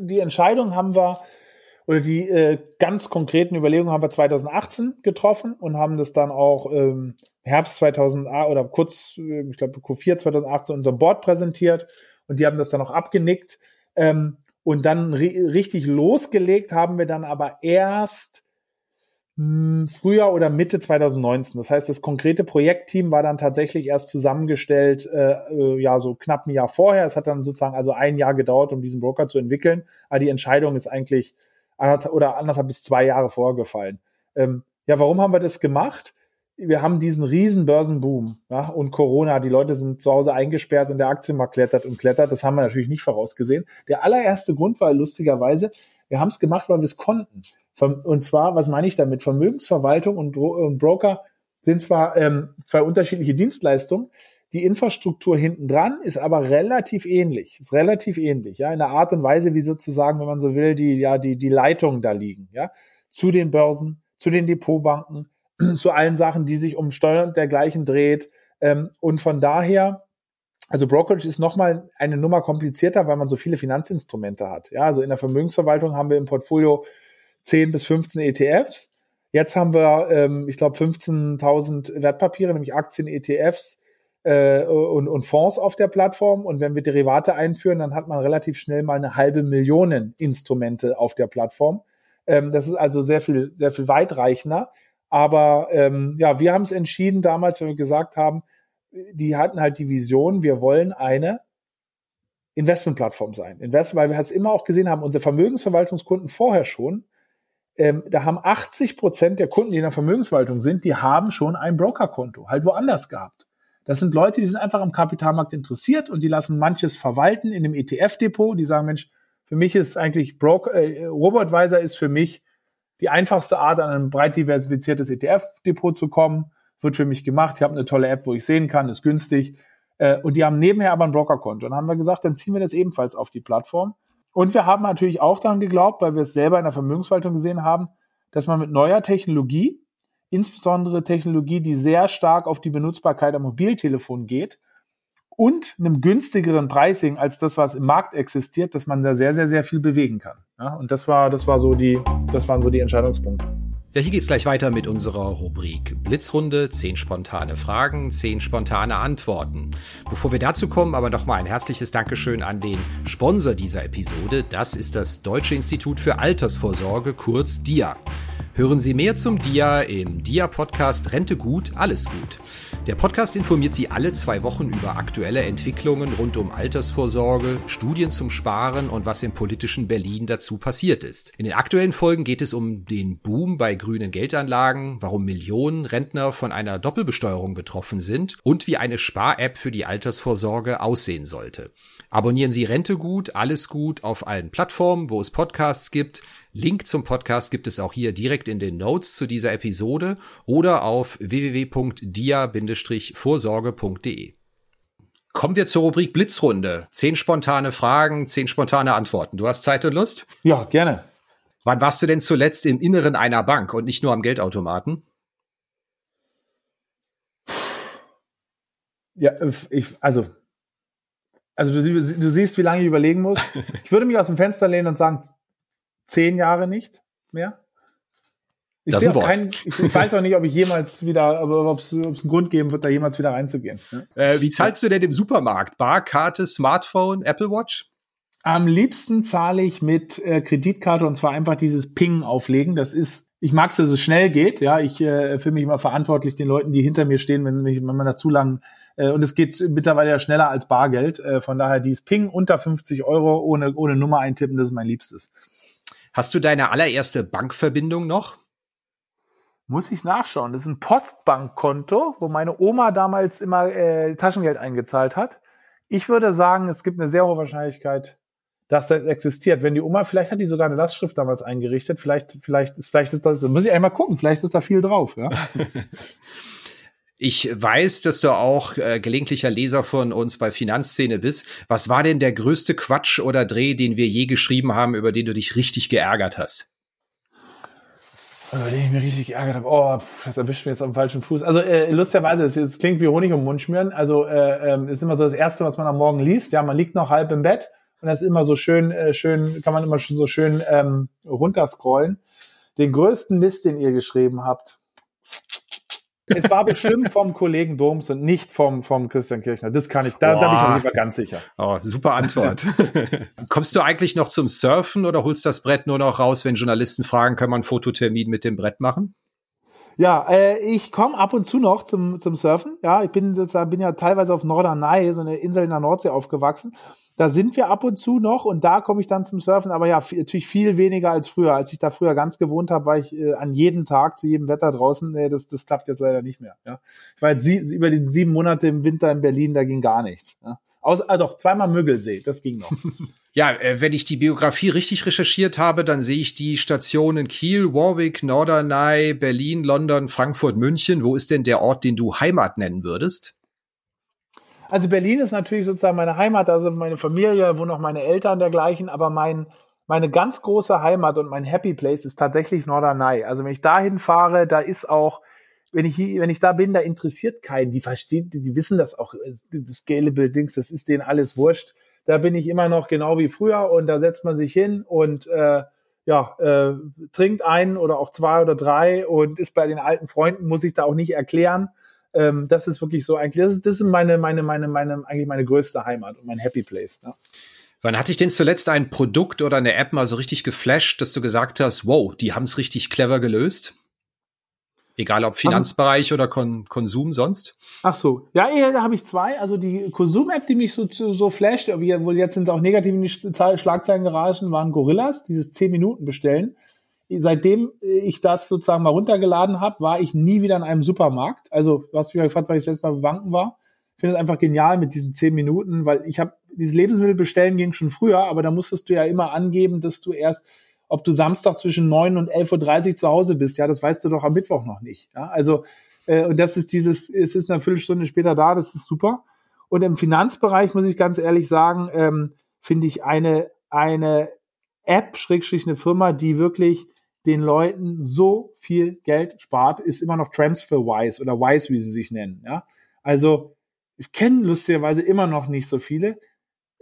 die Entscheidung haben wir oder die äh, ganz konkreten Überlegungen haben wir 2018 getroffen und haben das dann auch ähm, Herbst 2008 oder kurz, äh, ich glaube Q4 2018 unserem Board präsentiert und die haben das dann auch abgenickt. Ähm, und dann richtig losgelegt haben wir dann aber erst Frühjahr oder Mitte 2019. Das heißt, das konkrete Projektteam war dann tatsächlich erst zusammengestellt, äh, äh, ja, so knapp ein Jahr vorher. Es hat dann sozusagen also ein Jahr gedauert, um diesen Broker zu entwickeln. Aber die Entscheidung ist eigentlich anderthalb oder anderthalb bis zwei Jahre vorgefallen. Ähm, ja, warum haben wir das gemacht? Wir haben diesen riesen Börsenboom ja, und Corona. Die Leute sind zu Hause eingesperrt und der Aktienmarkt klettert und klettert. Das haben wir natürlich nicht vorausgesehen. Der allererste Grund war lustigerweise, wir haben es gemacht, weil wir es konnten. Und zwar, was meine ich damit? Vermögensverwaltung und, und Broker sind zwar ähm, zwei unterschiedliche Dienstleistungen, die Infrastruktur hinten dran ist aber relativ ähnlich, ist relativ ähnlich, ja, in der Art und Weise, wie sozusagen, wenn man so will, die, ja, die, die Leitungen da liegen, ja, zu den Börsen, zu den Depotbanken, zu allen Sachen, die sich um Steuern dergleichen dreht. Ähm, und von daher, also Brokerage ist nochmal eine Nummer komplizierter, weil man so viele Finanzinstrumente hat. Ja, also in der Vermögensverwaltung haben wir im Portfolio 10 bis 15 ETFs. Jetzt haben wir, ähm, ich glaube, 15.000 Wertpapiere, nämlich Aktien, ETFs äh, und, und Fonds auf der Plattform. Und wenn wir Derivate einführen, dann hat man relativ schnell mal eine halbe Million Instrumente auf der Plattform. Ähm, das ist also sehr viel, sehr viel weitreichender. Aber ähm, ja, wir haben es entschieden damals, wenn wir gesagt haben, die hatten halt die Vision, wir wollen eine Investmentplattform sein. Invest, weil wir es immer auch gesehen haben, unsere Vermögensverwaltungskunden vorher schon ähm, da haben 80 Prozent der Kunden, die in der Vermögensverwaltung sind, die haben schon ein Brokerkonto, halt woanders gehabt. Das sind Leute, die sind einfach am Kapitalmarkt interessiert und die lassen manches verwalten in dem ETF-Depot. Die sagen, Mensch, für mich ist eigentlich Broker, äh, Robotweiser ist für mich die einfachste Art, an ein breit diversifiziertes ETF-Depot zu kommen. Wird für mich gemacht. Ich habe eine tolle App, wo ich sehen kann, ist günstig. Äh, und die haben nebenher aber ein Brokerkonto. Und dann haben wir gesagt, dann ziehen wir das ebenfalls auf die Plattform. Und wir haben natürlich auch daran geglaubt, weil wir es selber in der Vermögensverwaltung gesehen haben, dass man mit neuer Technologie, insbesondere Technologie, die sehr stark auf die Benutzbarkeit am Mobiltelefon geht und einem günstigeren Pricing als das, was im Markt existiert, dass man da sehr, sehr, sehr viel bewegen kann. Ja, und das war, das war so die, das waren so die Entscheidungspunkte. Ja, hier geht's gleich weiter mit unserer Rubrik Blitzrunde. Zehn spontane Fragen, zehn spontane Antworten. Bevor wir dazu kommen, aber nochmal ein herzliches Dankeschön an den Sponsor dieser Episode. Das ist das Deutsche Institut für Altersvorsorge, kurz DIA. Hören Sie mehr zum DIA im DIA-Podcast Rente gut, alles gut. Der Podcast informiert Sie alle zwei Wochen über aktuelle Entwicklungen rund um Altersvorsorge, Studien zum Sparen und was im politischen Berlin dazu passiert ist. In den aktuellen Folgen geht es um den Boom bei grünen Geldanlagen, warum Millionen Rentner von einer Doppelbesteuerung betroffen sind und wie eine Spar-App für die Altersvorsorge aussehen sollte. Abonnieren Sie Rente gut, alles gut auf allen Plattformen, wo es Podcasts gibt. Link zum Podcast gibt es auch hier direkt in den Notes zu dieser Episode oder auf www.dia-vorsorge.de. Kommen wir zur Rubrik Blitzrunde. Zehn spontane Fragen, zehn spontane Antworten. Du hast Zeit und Lust? Ja, gerne. Wann warst du denn zuletzt im Inneren einer Bank und nicht nur am Geldautomaten? Ja, ich, also also du, du, siehst, wie lange ich überlegen muss. Ich würde mich aus dem Fenster lehnen und sagen, zehn Jahre nicht mehr. Ich, das ist kein, ich, ich, weiß auch nicht, ob ich jemals wieder, ob es einen Grund geben wird, da jemals wieder reinzugehen. Äh, wie zahlst du denn im Supermarkt? Barkarte, Smartphone, Apple Watch? Am liebsten zahle ich mit äh, Kreditkarte und zwar einfach dieses Ping auflegen. Das ist, ich mag es, dass es schnell geht. Ja, ich äh, fühle mich immer verantwortlich den Leuten, die hinter mir stehen, wenn, wenn man da zu lang äh, und es geht mittlerweile ja schneller als Bargeld. Äh, von daher dieses Ping unter 50 Euro ohne, ohne Nummer eintippen, das ist mein Liebstes. Hast du deine allererste Bankverbindung noch? Muss ich nachschauen. Das ist ein Postbankkonto, wo meine Oma damals immer äh, Taschengeld eingezahlt hat. Ich würde sagen, es gibt eine sehr hohe Wahrscheinlichkeit, dass das existiert. Wenn die Oma, vielleicht hat die sogar eine Lastschrift damals eingerichtet, vielleicht, vielleicht ist, vielleicht ist das, muss ich einmal gucken, vielleicht ist da viel drauf, ja. Ich weiß, dass du auch äh, gelegentlicher Leser von uns bei Finanzszene bist. Was war denn der größte Quatsch oder Dreh, den wir je geschrieben haben, über den du dich richtig geärgert hast? Über den ich mich richtig geärgert habe. Oh, das erwischt mir jetzt dem falschen Fuß. Also äh, lustigerweise, es, es klingt wie Honig um den Mund schmieren. Also äh, äh, ist immer so das Erste, was man am Morgen liest. Ja, man liegt noch halb im Bett und das ist immer so schön, äh, schön, kann man immer schon so schön ähm, runterscrollen. Den größten Mist, den ihr geschrieben habt es war bestimmt vom Kollegen Doms und nicht vom, vom Christian Kirchner. Das kann ich, da, da bin ich auch lieber ganz sicher. Oh, super Antwort. Kommst du eigentlich noch zum Surfen oder holst das Brett nur noch raus, wenn Journalisten fragen, können wir einen Fototermin mit dem Brett machen? Ja, äh, ich komme ab und zu noch zum, zum Surfen. Ja, ich bin sozusagen, bin ja teilweise auf Norderney, so eine Insel in der Nordsee aufgewachsen. Da sind wir ab und zu noch und da komme ich dann zum Surfen, aber ja, natürlich viel weniger als früher. Als ich da früher ganz gewohnt habe, war ich äh, an jedem Tag zu jedem Wetter draußen. Nee, das, das klappt jetzt leider nicht mehr. Ja. Ich war jetzt sie, über die sieben Monate im Winter in Berlin, da ging gar nichts. Ja. Außer, ah, doch, zweimal Müggelsee, das ging noch. Ja, äh, wenn ich die Biografie richtig recherchiert habe, dann sehe ich die Stationen Kiel, Warwick, Norderney, Berlin, London, Frankfurt, München. Wo ist denn der Ort, den du Heimat nennen würdest? Also Berlin ist natürlich sozusagen meine Heimat, also meine Familie, wo noch meine Eltern dergleichen, aber mein, meine ganz große Heimat und mein Happy Place ist tatsächlich Norderney. Also wenn ich dahin fahre, da ist auch, wenn ich hier, wenn ich da bin, da interessiert keinen. Die verstehen, die wissen das auch, Scalable Dings, das ist denen alles wurscht. Da bin ich immer noch genau wie früher und da setzt man sich hin und äh, ja, äh, trinkt einen oder auch zwei oder drei und ist bei den alten Freunden, muss ich da auch nicht erklären. Ähm, das ist wirklich so eigentlich, das ist, das ist meine, meine, meine, meine, eigentlich meine größte Heimat und mein Happy Place. Ja. Wann hatte ich denn zuletzt ein Produkt oder eine App mal so richtig geflasht, dass du gesagt hast, wow, die haben es richtig clever gelöst? Egal ob Finanzbereich oder Kon Konsum sonst? Ach so. Ja, da habe ich zwei. Also die Konsum-App, die mich so, so flasht, obwohl jetzt sind es auch negativ in die Schlagzeilen geraten, waren Gorillas, dieses 10 Minuten bestellen seitdem ich das sozusagen mal runtergeladen habe, war ich nie wieder in einem Supermarkt. Also, was mich gefragt, weil ich das letzte Mal bei Banken war. Ich finde es einfach genial mit diesen zehn Minuten, weil ich habe dieses Lebensmittel bestellen ging schon früher, aber da musstest du ja immer angeben, dass du erst, ob du Samstag zwischen neun und elf Uhr dreißig zu Hause bist. Ja, das weißt du doch am Mittwoch noch nicht. Ja, also äh, und das ist dieses, es ist eine Viertelstunde später da, das ist super. Und im Finanzbereich muss ich ganz ehrlich sagen, ähm, finde ich eine eine App, Schrägstrich eine Firma, die wirklich den Leuten so viel Geld spart, ist immer noch TransferWise oder Wise, wie sie sich nennen. Ja? Also ich kenne lustigerweise immer noch nicht so viele.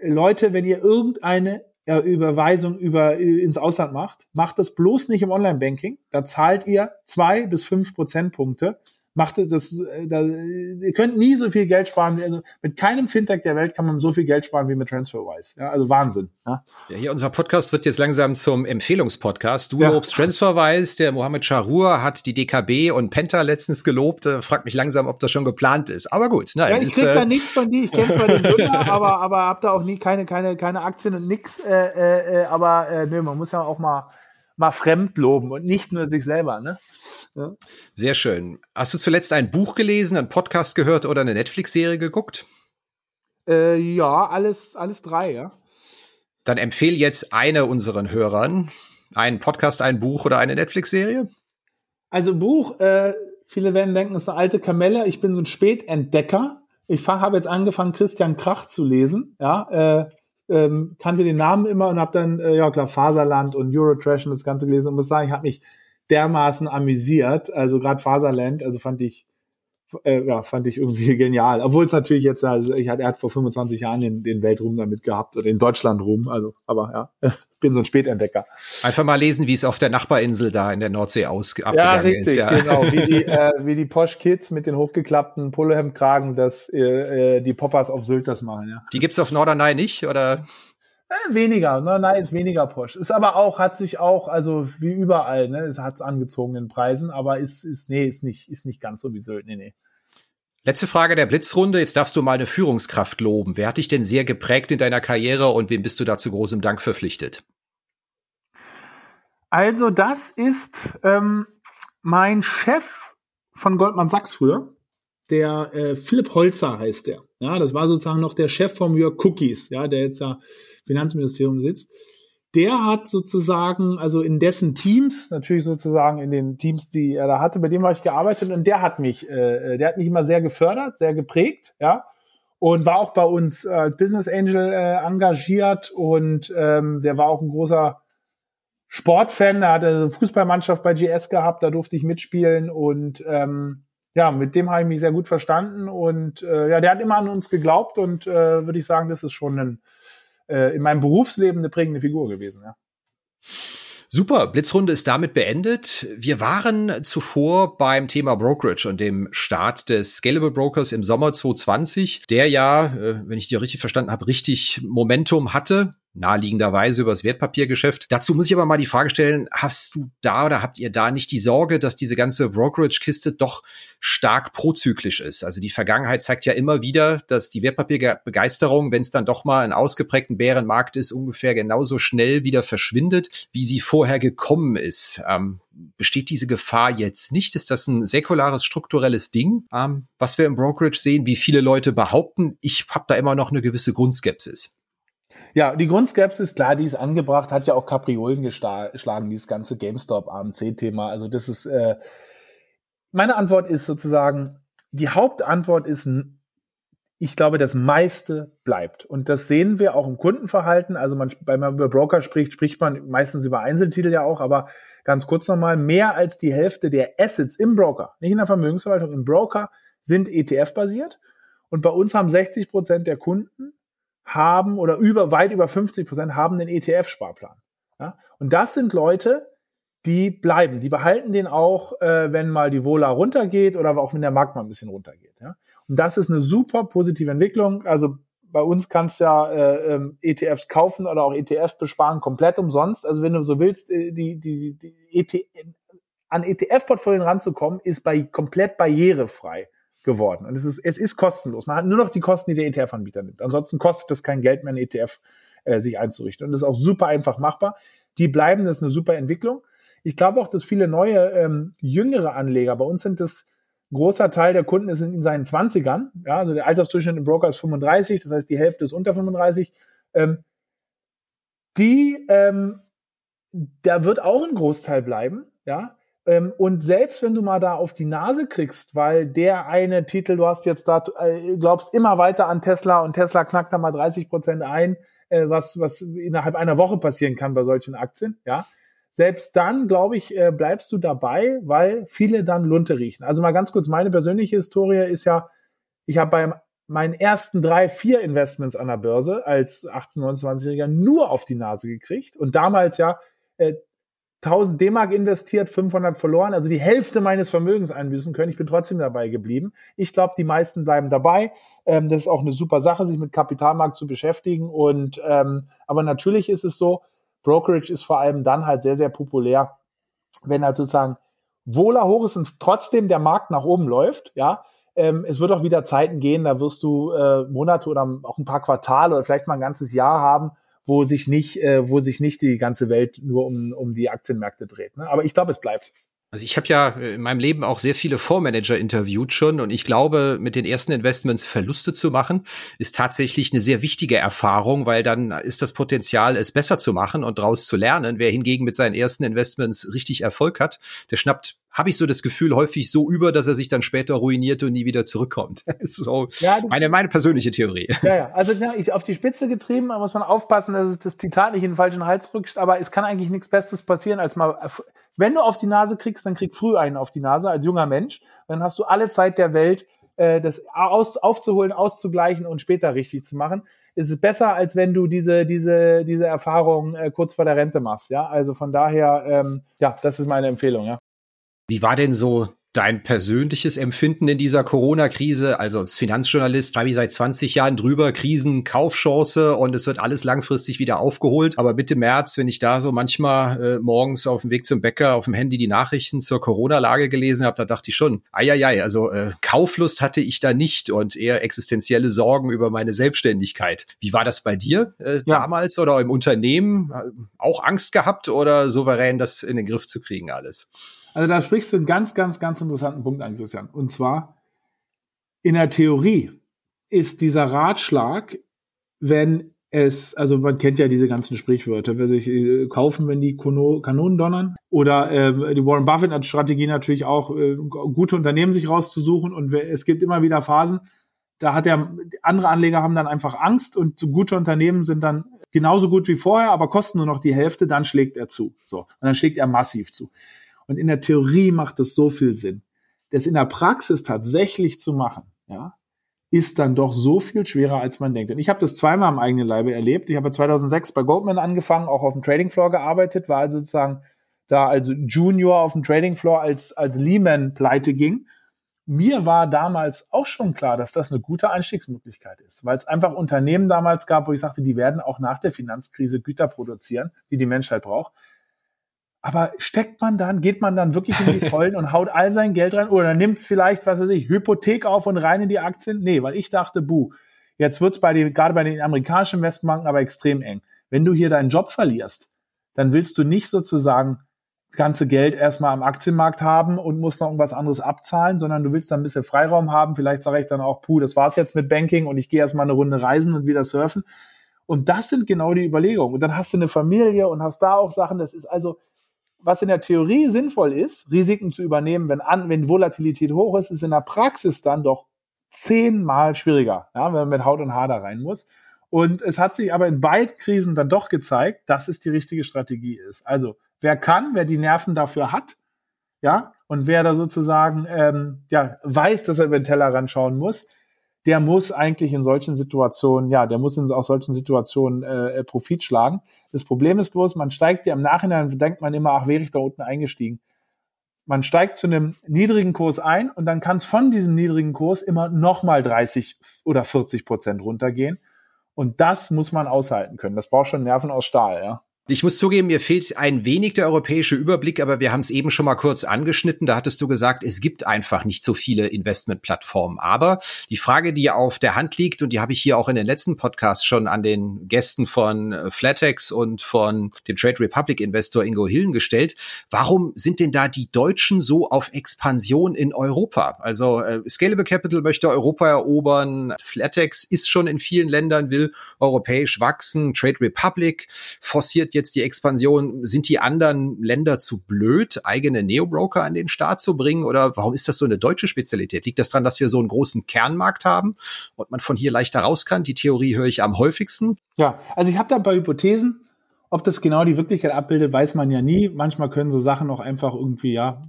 Leute, wenn ihr irgendeine Überweisung über, äh, ins Ausland macht, macht das bloß nicht im Online-Banking. Da zahlt ihr zwei bis fünf Prozentpunkte. Macht das, äh, da, ihr könnt nie so viel Geld sparen. Also mit keinem Fintech der Welt kann man so viel Geld sparen wie mit TransferWise. Ja, also Wahnsinn. Ja. ja, hier unser Podcast wird jetzt langsam zum Empfehlungspodcast. Du ja. lobst TransferWise, der Mohammed Charur hat die DKB und Penta letztens gelobt. Äh, fragt mich langsam, ob das schon geplant ist. Aber gut, nein. Ja, ich krieg äh, da nichts von dir. Ich kenne zwar den Gründer, aber aber hab da auch nie keine keine keine Aktien und nix. Äh, äh, äh, aber äh, nö, man muss ja auch mal mal fremd loben und nicht nur sich selber. Ne? Ja. Sehr schön. Hast du zuletzt ein Buch gelesen, einen Podcast gehört oder eine Netflix-Serie geguckt? Äh, ja, alles, alles drei, ja. Dann empfehle jetzt eine unseren Hörern einen Podcast, ein Buch oder eine Netflix-Serie. Also Buch, äh, viele werden denken, das ist eine alte Kamelle. Ich bin so ein Spätentdecker. Ich habe jetzt angefangen, Christian Krach zu lesen. Ja, äh, ähm, kannte den Namen immer und habe dann, äh, ja klar, Faserland und Eurotrash und das Ganze gelesen und muss sagen, ich habe mich dermaßen amüsiert. Also gerade Faserland, also fand ich, äh, ja, fand ich irgendwie genial. Obwohl es natürlich jetzt, also ich hatte, er hat vor 25 Jahren den, den Weltruhm damit gehabt oder den Deutschlandruhm. Also, aber ja, bin so ein Spätentdecker. Einfach mal lesen, wie es auf der Nachbarinsel da in der Nordsee aus abgegangen ja, richtig, ist. Ja, genau. Wie die, äh, wie die Posh Kids mit den hochgeklappten Polohemdkragen, dass äh, äh, die Poppers auf Sylt das machen. Ja. Die gibt's auf Norderney nicht, oder? Äh, weniger, ne? Nein, ist weniger Porsche. Ist aber auch, hat sich auch, also wie überall, ne, es hat's angezogen in Preisen, aber ist, ist, nee, ist nicht, ist nicht ganz so wie Sylt, nee, nee. Letzte Frage der Blitzrunde. Jetzt darfst du mal eine Führungskraft loben. Wer hat dich denn sehr geprägt in deiner Karriere und wem bist du da zu großem Dank verpflichtet? Also, das ist ähm, mein Chef von Goldman Sachs früher. Der äh, Philipp Holzer heißt der. Ja, das war sozusagen noch der Chef vom Jörg Cookies, ja, der jetzt ja Finanzministerium sitzt, der hat sozusagen, also in dessen Teams, natürlich sozusagen in den Teams, die er da hatte, bei dem habe ich gearbeitet und der hat mich, äh, der hat mich immer sehr gefördert, sehr geprägt, ja, und war auch bei uns als Business Angel äh, engagiert und ähm, der war auch ein großer Sportfan, er hatte eine Fußballmannschaft bei GS gehabt, da durfte ich mitspielen und ähm, ja, mit dem habe ich mich sehr gut verstanden und äh, ja, der hat immer an uns geglaubt und äh, würde ich sagen, das ist schon ein äh, in meinem Berufsleben eine prägende Figur gewesen. Ja. Super, Blitzrunde ist damit beendet. Wir waren zuvor beim Thema Brokerage und dem Start des Scalable Brokers im Sommer 2020, der ja, äh, wenn ich dir richtig verstanden habe, richtig Momentum hatte naheliegenderweise übers Wertpapiergeschäft. Dazu muss ich aber mal die Frage stellen, hast du da oder habt ihr da nicht die Sorge, dass diese ganze Brokerage-Kiste doch stark prozyklisch ist? Also die Vergangenheit zeigt ja immer wieder, dass die Wertpapierbegeisterung, wenn es dann doch mal ein ausgeprägten Bärenmarkt ist, ungefähr genauso schnell wieder verschwindet, wie sie vorher gekommen ist. Ähm, besteht diese Gefahr jetzt nicht? Ist das ein säkulares, strukturelles Ding, ähm, was wir im Brokerage sehen, wie viele Leute behaupten? Ich habe da immer noch eine gewisse Grundskepsis. Ja, die Grundskepsis, klar, die ist angebracht, hat ja auch Kapriolen geschlagen, dieses ganze GameStop-AMC-Thema. Also das ist, äh, meine Antwort ist sozusagen, die Hauptantwort ist, ich glaube, das meiste bleibt. Und das sehen wir auch im Kundenverhalten. Also man, wenn man über Broker spricht, spricht man meistens über Einzeltitel ja auch, aber ganz kurz nochmal, mehr als die Hälfte der Assets im Broker, nicht in der Vermögensverwaltung, im Broker, sind ETF-basiert. Und bei uns haben 60 Prozent der Kunden haben oder über weit über 50 Prozent haben den ETF-Sparplan. Ja? Und das sind Leute, die bleiben, die behalten den auch, äh, wenn mal die Vola runtergeht oder auch wenn der Markt mal ein bisschen runtergeht. Ja? Und das ist eine super positive Entwicklung. Also bei uns kannst du ja äh, ähm, ETFs kaufen oder auch ETFs besparen komplett umsonst. Also wenn du so willst, äh, die, die, die ETF, an ETF-Portfolien ranzukommen, ist bei komplett barrierefrei geworden. Und es ist, es ist kostenlos. Man hat nur noch die Kosten, die der ETF-Anbieter nimmt. Ansonsten kostet es kein Geld mehr, ein ETF äh, sich einzurichten. Und das ist auch super einfach machbar. Die bleiben, das ist eine super Entwicklung. Ich glaube auch, dass viele neue, ähm, jüngere Anleger, bei uns sind das großer Teil der Kunden ist in seinen Zwanzigern. Ja, also der Altersdurchschnitt im Broker ist 35, das heißt, die Hälfte ist unter 35. Ähm, die, ähm, da wird auch ein Großteil bleiben, ja, und selbst wenn du mal da auf die Nase kriegst, weil der eine Titel, du hast jetzt da, äh, glaubst immer weiter an Tesla und Tesla knackt da mal 30 Prozent ein, äh, was, was innerhalb einer Woche passieren kann bei solchen Aktien, ja. Selbst dann, glaube ich, äh, bleibst du dabei, weil viele dann Lunte riechen. Also mal ganz kurz, meine persönliche Historie ist ja, ich habe bei meinen ersten drei, vier Investments an der Börse als 18, 29-Jähriger nur auf die Nase gekriegt und damals ja 1000 D-Mark investiert, 500 verloren, also die Hälfte meines Vermögens einbüßen können. Ich bin trotzdem dabei geblieben. Ich glaube, die meisten bleiben dabei. Ähm, das ist auch eine super Sache, sich mit Kapitalmarkt zu beschäftigen. Und ähm, aber natürlich ist es so, Brokerage ist vor allem dann halt sehr, sehr populär, wenn halt sozusagen wohler und trotzdem der Markt nach oben läuft, ja. Ähm, es wird auch wieder Zeiten gehen, da wirst du äh, Monate oder auch ein paar Quartale oder vielleicht mal ein ganzes Jahr haben, wo sich nicht, äh, wo sich nicht die ganze Welt nur um, um die Aktienmärkte dreht. Ne? Aber ich glaube, es bleibt. Also ich habe ja in meinem Leben auch sehr viele Fondsmanager interviewt schon und ich glaube, mit den ersten Investments Verluste zu machen, ist tatsächlich eine sehr wichtige Erfahrung, weil dann ist das Potenzial, es besser zu machen und daraus zu lernen. Wer hingegen mit seinen ersten Investments richtig Erfolg hat, der schnappt habe ich so das Gefühl häufig so über, dass er sich dann später ruiniert und nie wieder zurückkommt. So ja, meine, meine persönliche Theorie. Ja, ja. Also ja, ich auf die Spitze getrieben, da muss man aufpassen, dass das Zitat nicht in den falschen Hals rutscht, aber es kann eigentlich nichts Besseres passieren, als mal, wenn du auf die Nase kriegst, dann krieg früh einen auf die Nase als junger Mensch. Dann hast du alle Zeit der Welt, äh, das aus, aufzuholen, auszugleichen und später richtig zu machen. Ist es besser, als wenn du diese, diese, diese Erfahrung äh, kurz vor der Rente machst. Ja, also von daher, ähm, ja, das ist meine Empfehlung. Ja. Wie war denn so dein persönliches Empfinden in dieser Corona-Krise? Also als Finanzjournalist schreibe ich seit 20 Jahren drüber, Krisen, Kaufchance und es wird alles langfristig wieder aufgeholt. Aber Mitte März, wenn ich da so manchmal äh, morgens auf dem Weg zum Bäcker auf dem Handy die Nachrichten zur Corona-Lage gelesen habe, da dachte ich schon, eieiei, also äh, Kauflust hatte ich da nicht und eher existenzielle Sorgen über meine Selbstständigkeit. Wie war das bei dir äh, ja. damals oder im Unternehmen? Auch Angst gehabt oder souverän das in den Griff zu kriegen alles? Also da sprichst du einen ganz, ganz, ganz interessanten Punkt an, Christian. Und zwar, in der Theorie ist dieser Ratschlag, wenn es, also man kennt ja diese ganzen Sprichwörter, wer sich äh, kaufen, wenn die Kanonen donnern. Oder äh, die Warren Buffett hat Strategie natürlich auch, äh, gute Unternehmen sich rauszusuchen. Und es gibt immer wieder Phasen, da hat der andere Anleger haben dann einfach Angst und gute Unternehmen sind dann genauso gut wie vorher, aber kosten nur noch die Hälfte, dann schlägt er zu. So. Und dann schlägt er massiv zu. Und in der Theorie macht das so viel Sinn. Das in der Praxis tatsächlich zu machen, ja, ist dann doch so viel schwerer, als man denkt. Und ich habe das zweimal am eigenen Leibe erlebt. Ich habe 2006 bei Goldman angefangen, auch auf dem Trading Floor gearbeitet, war also sozusagen da also Junior auf dem Trading Floor, als, als Lehman pleite ging. Mir war damals auch schon klar, dass das eine gute Einstiegsmöglichkeit ist, weil es einfach Unternehmen damals gab, wo ich sagte, die werden auch nach der Finanzkrise Güter produzieren, die die Menschheit braucht. Aber steckt man dann, geht man dann wirklich in die Vollen und haut all sein Geld rein oder nimmt vielleicht, was weiß ich, Hypothek auf und rein in die Aktien? Nee, weil ich dachte, buh, jetzt wird's bei den, gerade bei den amerikanischen Investmentbanken aber extrem eng. Wenn du hier deinen Job verlierst, dann willst du nicht sozusagen das ganze Geld erstmal am Aktienmarkt haben und musst noch irgendwas anderes abzahlen, sondern du willst da ein bisschen Freiraum haben. Vielleicht sage ich dann auch, puh, das war's jetzt mit Banking und ich gehe erstmal eine Runde reisen und wieder surfen. Und das sind genau die Überlegungen. Und dann hast du eine Familie und hast da auch Sachen. Das ist also, was in der Theorie sinnvoll ist, Risiken zu übernehmen, wenn, an, wenn Volatilität hoch ist, ist in der Praxis dann doch zehnmal schwieriger, ja, wenn man mit Haut und Haar da rein muss. Und es hat sich aber in beiden Krisen dann doch gezeigt, dass es die richtige Strategie ist. Also wer kann, wer die Nerven dafür hat, ja, und wer da sozusagen ähm, ja, weiß, dass er über den Teller schauen muss, der muss eigentlich in solchen Situationen, ja, der muss in aus solchen Situationen äh, Profit schlagen. Das Problem ist bloß, man steigt ja im Nachhinein, denkt man immer, ach, wäre ich da unten eingestiegen. Man steigt zu einem niedrigen Kurs ein und dann kann es von diesem niedrigen Kurs immer nochmal 30 oder 40 Prozent runtergehen. Und das muss man aushalten können. Das braucht schon Nerven aus Stahl, ja. Ich muss zugeben, mir fehlt ein wenig der europäische Überblick, aber wir haben es eben schon mal kurz angeschnitten. Da hattest du gesagt, es gibt einfach nicht so viele Investmentplattformen. Aber die Frage, die auf der Hand liegt, und die habe ich hier auch in den letzten Podcasts schon an den Gästen von äh, Flatex und von dem Trade Republic Investor Ingo Hillen gestellt. Warum sind denn da die Deutschen so auf Expansion in Europa? Also äh, Scalable Capital möchte Europa erobern. Flatex ist schon in vielen Ländern, will europäisch wachsen. Trade Republic forciert jetzt die Expansion? Sind die anderen Länder zu blöd, eigene Neo-Broker an den Start zu bringen? Oder warum ist das so eine deutsche Spezialität? Liegt das daran, dass wir so einen großen Kernmarkt haben und man von hier leichter raus kann? Die Theorie höre ich am häufigsten. Ja, also ich habe da ein paar Hypothesen. Ob das genau die Wirklichkeit abbildet, weiß man ja nie. Manchmal können so Sachen auch einfach irgendwie, ja,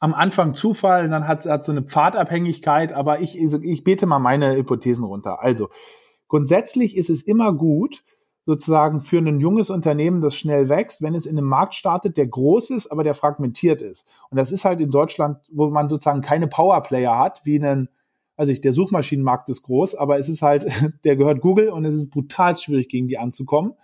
am Anfang Zufall, dann hat es so eine Pfadabhängigkeit, aber ich, ich bete mal meine Hypothesen runter. Also, grundsätzlich ist es immer gut, sozusagen für ein junges Unternehmen, das schnell wächst, wenn es in einem Markt startet, der groß ist, aber der fragmentiert ist. Und das ist halt in Deutschland, wo man sozusagen keine Powerplayer hat, wie einen, also ich, der Suchmaschinenmarkt ist groß, aber es ist halt, der gehört Google und es ist brutal schwierig, gegen die anzukommen.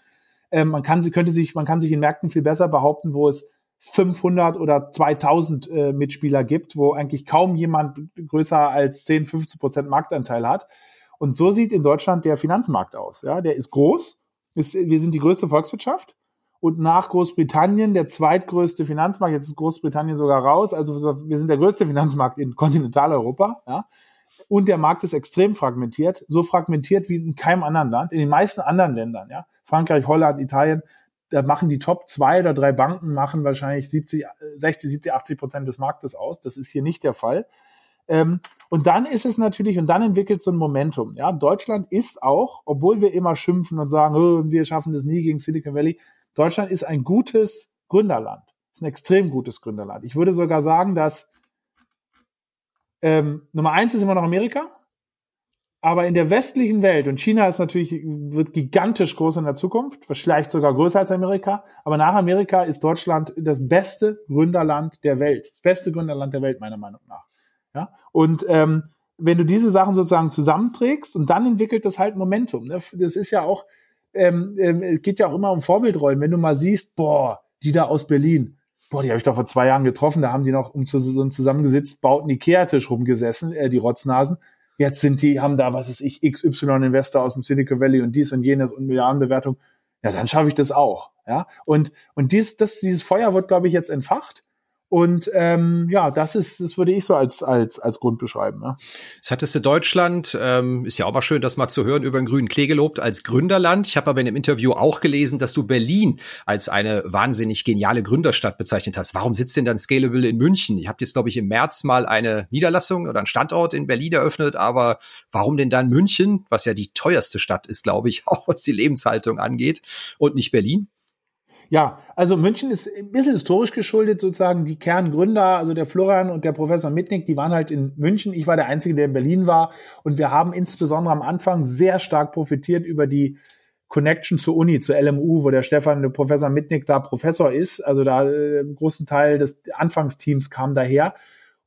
Ähm, man kann sie, könnte sich, man kann sich in Märkten viel besser behaupten, wo es 500 oder 2000 äh, Mitspieler gibt, wo eigentlich kaum jemand größer als 10, 15 Prozent Marktanteil hat. Und so sieht in Deutschland der Finanzmarkt aus. Ja, der ist groß. Ist, wir sind die größte Volkswirtschaft. Und nach Großbritannien der zweitgrößte Finanzmarkt. Jetzt ist Großbritannien sogar raus. Also wir sind der größte Finanzmarkt in Kontinentaleuropa. Ja. Und der Markt ist extrem fragmentiert. So fragmentiert wie in keinem anderen Land. In den meisten anderen Ländern. Ja. Frankreich, Holland, Italien da machen die Top zwei oder drei Banken machen wahrscheinlich 70, 60, 70, 80 Prozent des Marktes aus. Das ist hier nicht der Fall. Ähm, und dann ist es natürlich, und dann entwickelt so ein Momentum. Ja, Deutschland ist auch, obwohl wir immer schimpfen und sagen, oh, wir schaffen das nie gegen Silicon Valley, Deutschland ist ein gutes Gründerland. Ist ein extrem gutes Gründerland. Ich würde sogar sagen, dass ähm, Nummer eins ist immer noch Amerika. Aber in der westlichen Welt, und China ist natürlich, wird gigantisch groß in der Zukunft, vielleicht sogar größer als Amerika, aber nach Amerika ist Deutschland das beste Gründerland der Welt. Das beste Gründerland der Welt, meiner Meinung nach. Ja? Und ähm, wenn du diese Sachen sozusagen zusammenträgst und dann entwickelt das halt Momentum. Ne? Das ist ja auch, ähm, ähm, es geht ja auch immer um Vorbildrollen. Wenn du mal siehst, boah, die da aus Berlin, boah, die habe ich doch vor zwei Jahren getroffen, da haben die noch um zu, so zusammengesetzt, bauten Ikea-Tisch rumgesessen, äh, die Rotznasen. Jetzt sind die, haben da, was ist ich, XY-Investor aus dem Silicon Valley und dies und jenes und Milliardenbewertung. Ja, dann schaffe ich das auch. Ja, und, und dies, das, dieses Feuer wird, glaube ich, jetzt entfacht. Und ähm, ja, das ist, das würde ich so als als als Grund beschreiben. Ja. Das hattest du Deutschland, ähm, ist ja auch mal schön, das mal zu hören, über den grünen Klee gelobt als Gründerland. Ich habe aber in dem Interview auch gelesen, dass du Berlin als eine wahnsinnig geniale Gründerstadt bezeichnet hast. Warum sitzt denn dann Scalable in München? Ihr habt jetzt, glaube ich, im März mal eine Niederlassung oder einen Standort in Berlin eröffnet, aber warum denn dann München, was ja die teuerste Stadt ist, glaube ich, auch was die Lebenshaltung angeht, und nicht Berlin? Ja, also München ist ein bisschen historisch geschuldet, sozusagen die Kerngründer, also der Florian und der Professor Mitnick, die waren halt in München. Ich war der Einzige, der in Berlin war. Und wir haben insbesondere am Anfang sehr stark profitiert über die Connection zur Uni, zur LMU, wo der Stefan, der Professor Mitnick da Professor ist. Also da äh, großen Teil des Anfangsteams kam daher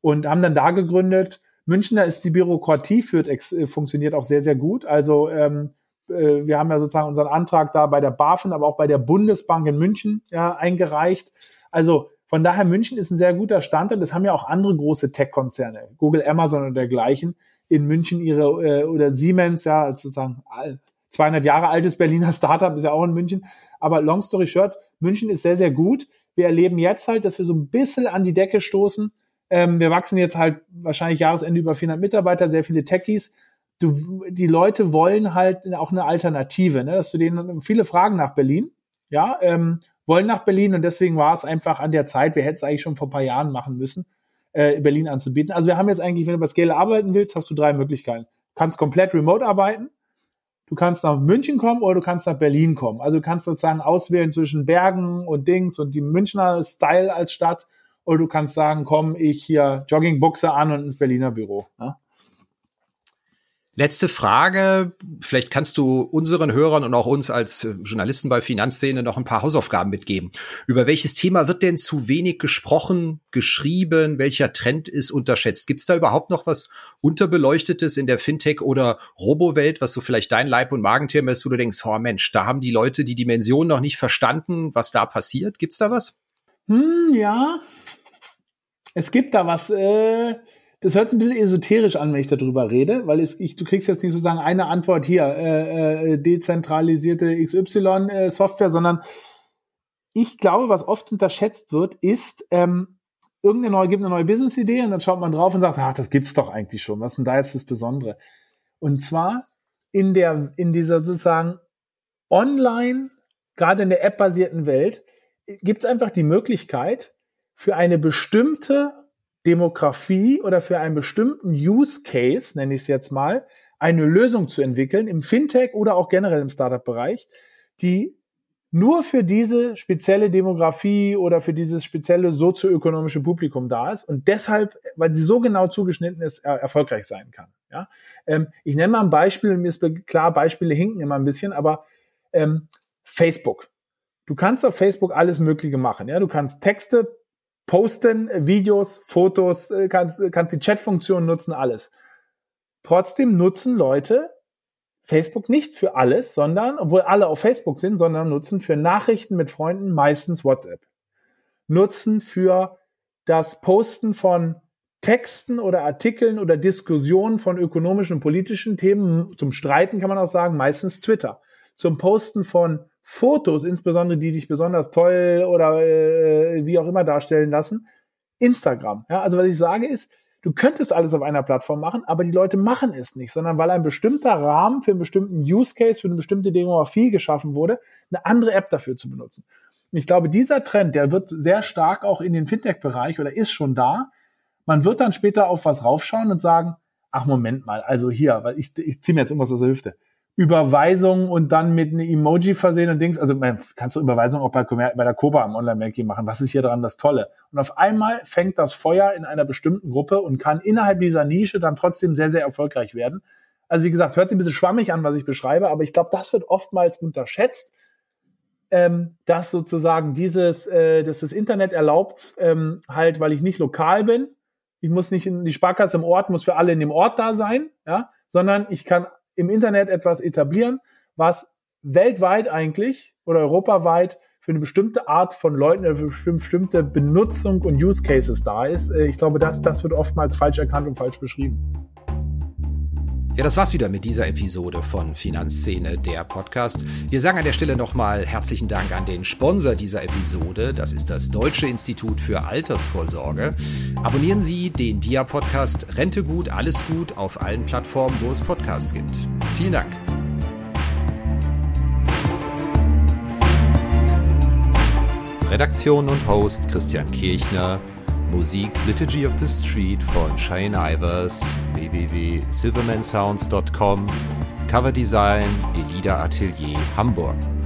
und haben dann da gegründet. München, da ist die Bürokratie führt, äh, funktioniert auch sehr, sehr gut. Also ähm, äh, wir haben ja sozusagen unseren Antrag da bei der BaFin, aber auch bei der Bundesbank in München ja, eingereicht. Also von daher, München ist ein sehr guter Standort. Das haben ja auch andere große Tech-Konzerne, Google, Amazon und dergleichen, in München ihre, äh, oder Siemens, ja, sozusagen 200 Jahre altes Berliner Startup ist ja auch in München. Aber long story short, München ist sehr, sehr gut. Wir erleben jetzt halt, dass wir so ein bisschen an die Decke stoßen. Ähm, wir wachsen jetzt halt wahrscheinlich Jahresende über 400 Mitarbeiter, sehr viele Techies du, die Leute wollen halt auch eine Alternative, ne? dass du denen viele Fragen nach Berlin, ja, ähm, wollen nach Berlin und deswegen war es einfach an der Zeit, wir hätten es eigentlich schon vor ein paar Jahren machen müssen, äh, Berlin anzubieten. Also wir haben jetzt eigentlich, wenn du bei Scale arbeiten willst, hast du drei Möglichkeiten. Du kannst komplett remote arbeiten, du kannst nach München kommen oder du kannst nach Berlin kommen. Also du kannst sozusagen auswählen zwischen Bergen und Dings und die Münchner Style als Stadt oder du kannst sagen, komm, ich hier Joggingbuchse an und ins Berliner Büro. Ne? Letzte Frage. Vielleicht kannst du unseren Hörern und auch uns als äh, Journalisten bei Finanzszene noch ein paar Hausaufgaben mitgeben. Über welches Thema wird denn zu wenig gesprochen, geschrieben? Welcher Trend ist unterschätzt? Gibt es da überhaupt noch was Unterbeleuchtetes in der Fintech- oder Robo-Welt, was so vielleicht dein Leib- und Magenthema ist, wo du denkst, oh Mensch, da haben die Leute die Dimension noch nicht verstanden, was da passiert? Gibt's da was? Hm, ja. Es gibt da was. Äh das hört sich ein bisschen esoterisch an, wenn ich darüber rede, weil es, ich, du kriegst jetzt nicht sozusagen eine Antwort hier, äh, äh, dezentralisierte XY-Software, äh, sondern ich glaube, was oft unterschätzt wird, ist, ähm, irgendeine neue, gibt eine neue Business-Idee und dann schaut man drauf und sagt, ach, das gibt's doch eigentlich schon. Was denn da jetzt das Besondere? Und zwar in der, in dieser sozusagen online, gerade in der App-basierten Welt, gibt es einfach die Möglichkeit, für eine bestimmte Demografie oder für einen bestimmten Use Case, nenne ich es jetzt mal, eine Lösung zu entwickeln im Fintech oder auch generell im Startup-Bereich, die nur für diese spezielle Demografie oder für dieses spezielle sozioökonomische Publikum da ist und deshalb, weil sie so genau zugeschnitten ist, er erfolgreich sein kann. Ja? Ähm, ich nenne mal ein Beispiel, mir ist klar, Beispiele hinken immer ein bisschen, aber ähm, Facebook. Du kannst auf Facebook alles Mögliche machen. Ja, du kannst Texte posten, Videos, Fotos, äh, kannst, kannst die Chatfunktion nutzen, alles. Trotzdem nutzen Leute Facebook nicht für alles, sondern, obwohl alle auf Facebook sind, sondern nutzen für Nachrichten mit Freunden meistens WhatsApp. Nutzen für das Posten von Texten oder Artikeln oder Diskussionen von ökonomischen und politischen Themen, zum Streiten kann man auch sagen, meistens Twitter. Zum Posten von Fotos, insbesondere die dich besonders toll oder äh, wie auch immer darstellen lassen, Instagram. Ja, also was ich sage ist, du könntest alles auf einer Plattform machen, aber die Leute machen es nicht, sondern weil ein bestimmter Rahmen für einen bestimmten Use Case, für eine bestimmte Demografie geschaffen wurde, eine andere App dafür zu benutzen. Und ich glaube, dieser Trend, der wird sehr stark auch in den Fintech-Bereich oder ist schon da. Man wird dann später auf was raufschauen und sagen, ach Moment mal, also hier, weil ich, ich ziehe mir jetzt irgendwas aus der Hüfte. Überweisung und dann mit einem Emoji versehen und Dings. Also man, kannst du Überweisung auch bei, bei der Copa am Online-Banking machen. Was ist hier dran das Tolle? Und auf einmal fängt das Feuer in einer bestimmten Gruppe und kann innerhalb dieser Nische dann trotzdem sehr, sehr erfolgreich werden. Also wie gesagt, hört sich ein bisschen schwammig an, was ich beschreibe, aber ich glaube, das wird oftmals unterschätzt, ähm, dass sozusagen dieses, äh, dass das Internet erlaubt, ähm, halt, weil ich nicht lokal bin, ich muss nicht in die Sparkasse im Ort, muss für alle in dem Ort da sein, ja, sondern ich kann im Internet etwas etablieren, was weltweit eigentlich oder europaweit für eine bestimmte Art von Leuten, für bestimmte Benutzung und Use Cases da ist. Äh, ich glaube, das, das wird oftmals falsch erkannt und falsch beschrieben. Ja, das war's wieder mit dieser Episode von Finanzszene, der Podcast. Wir sagen an der Stelle nochmal herzlichen Dank an den Sponsor dieser Episode. Das ist das Deutsche Institut für Altersvorsorge. Abonnieren Sie den Dia-Podcast Rente gut, alles gut auf allen Plattformen, wo es Podcasts gibt. Vielen Dank. Redaktion und Host Christian Kirchner. Musik Liturgy of the Street von Shane Ivers, www.silvermansounds.com, Coverdesign Elida Atelier Hamburg.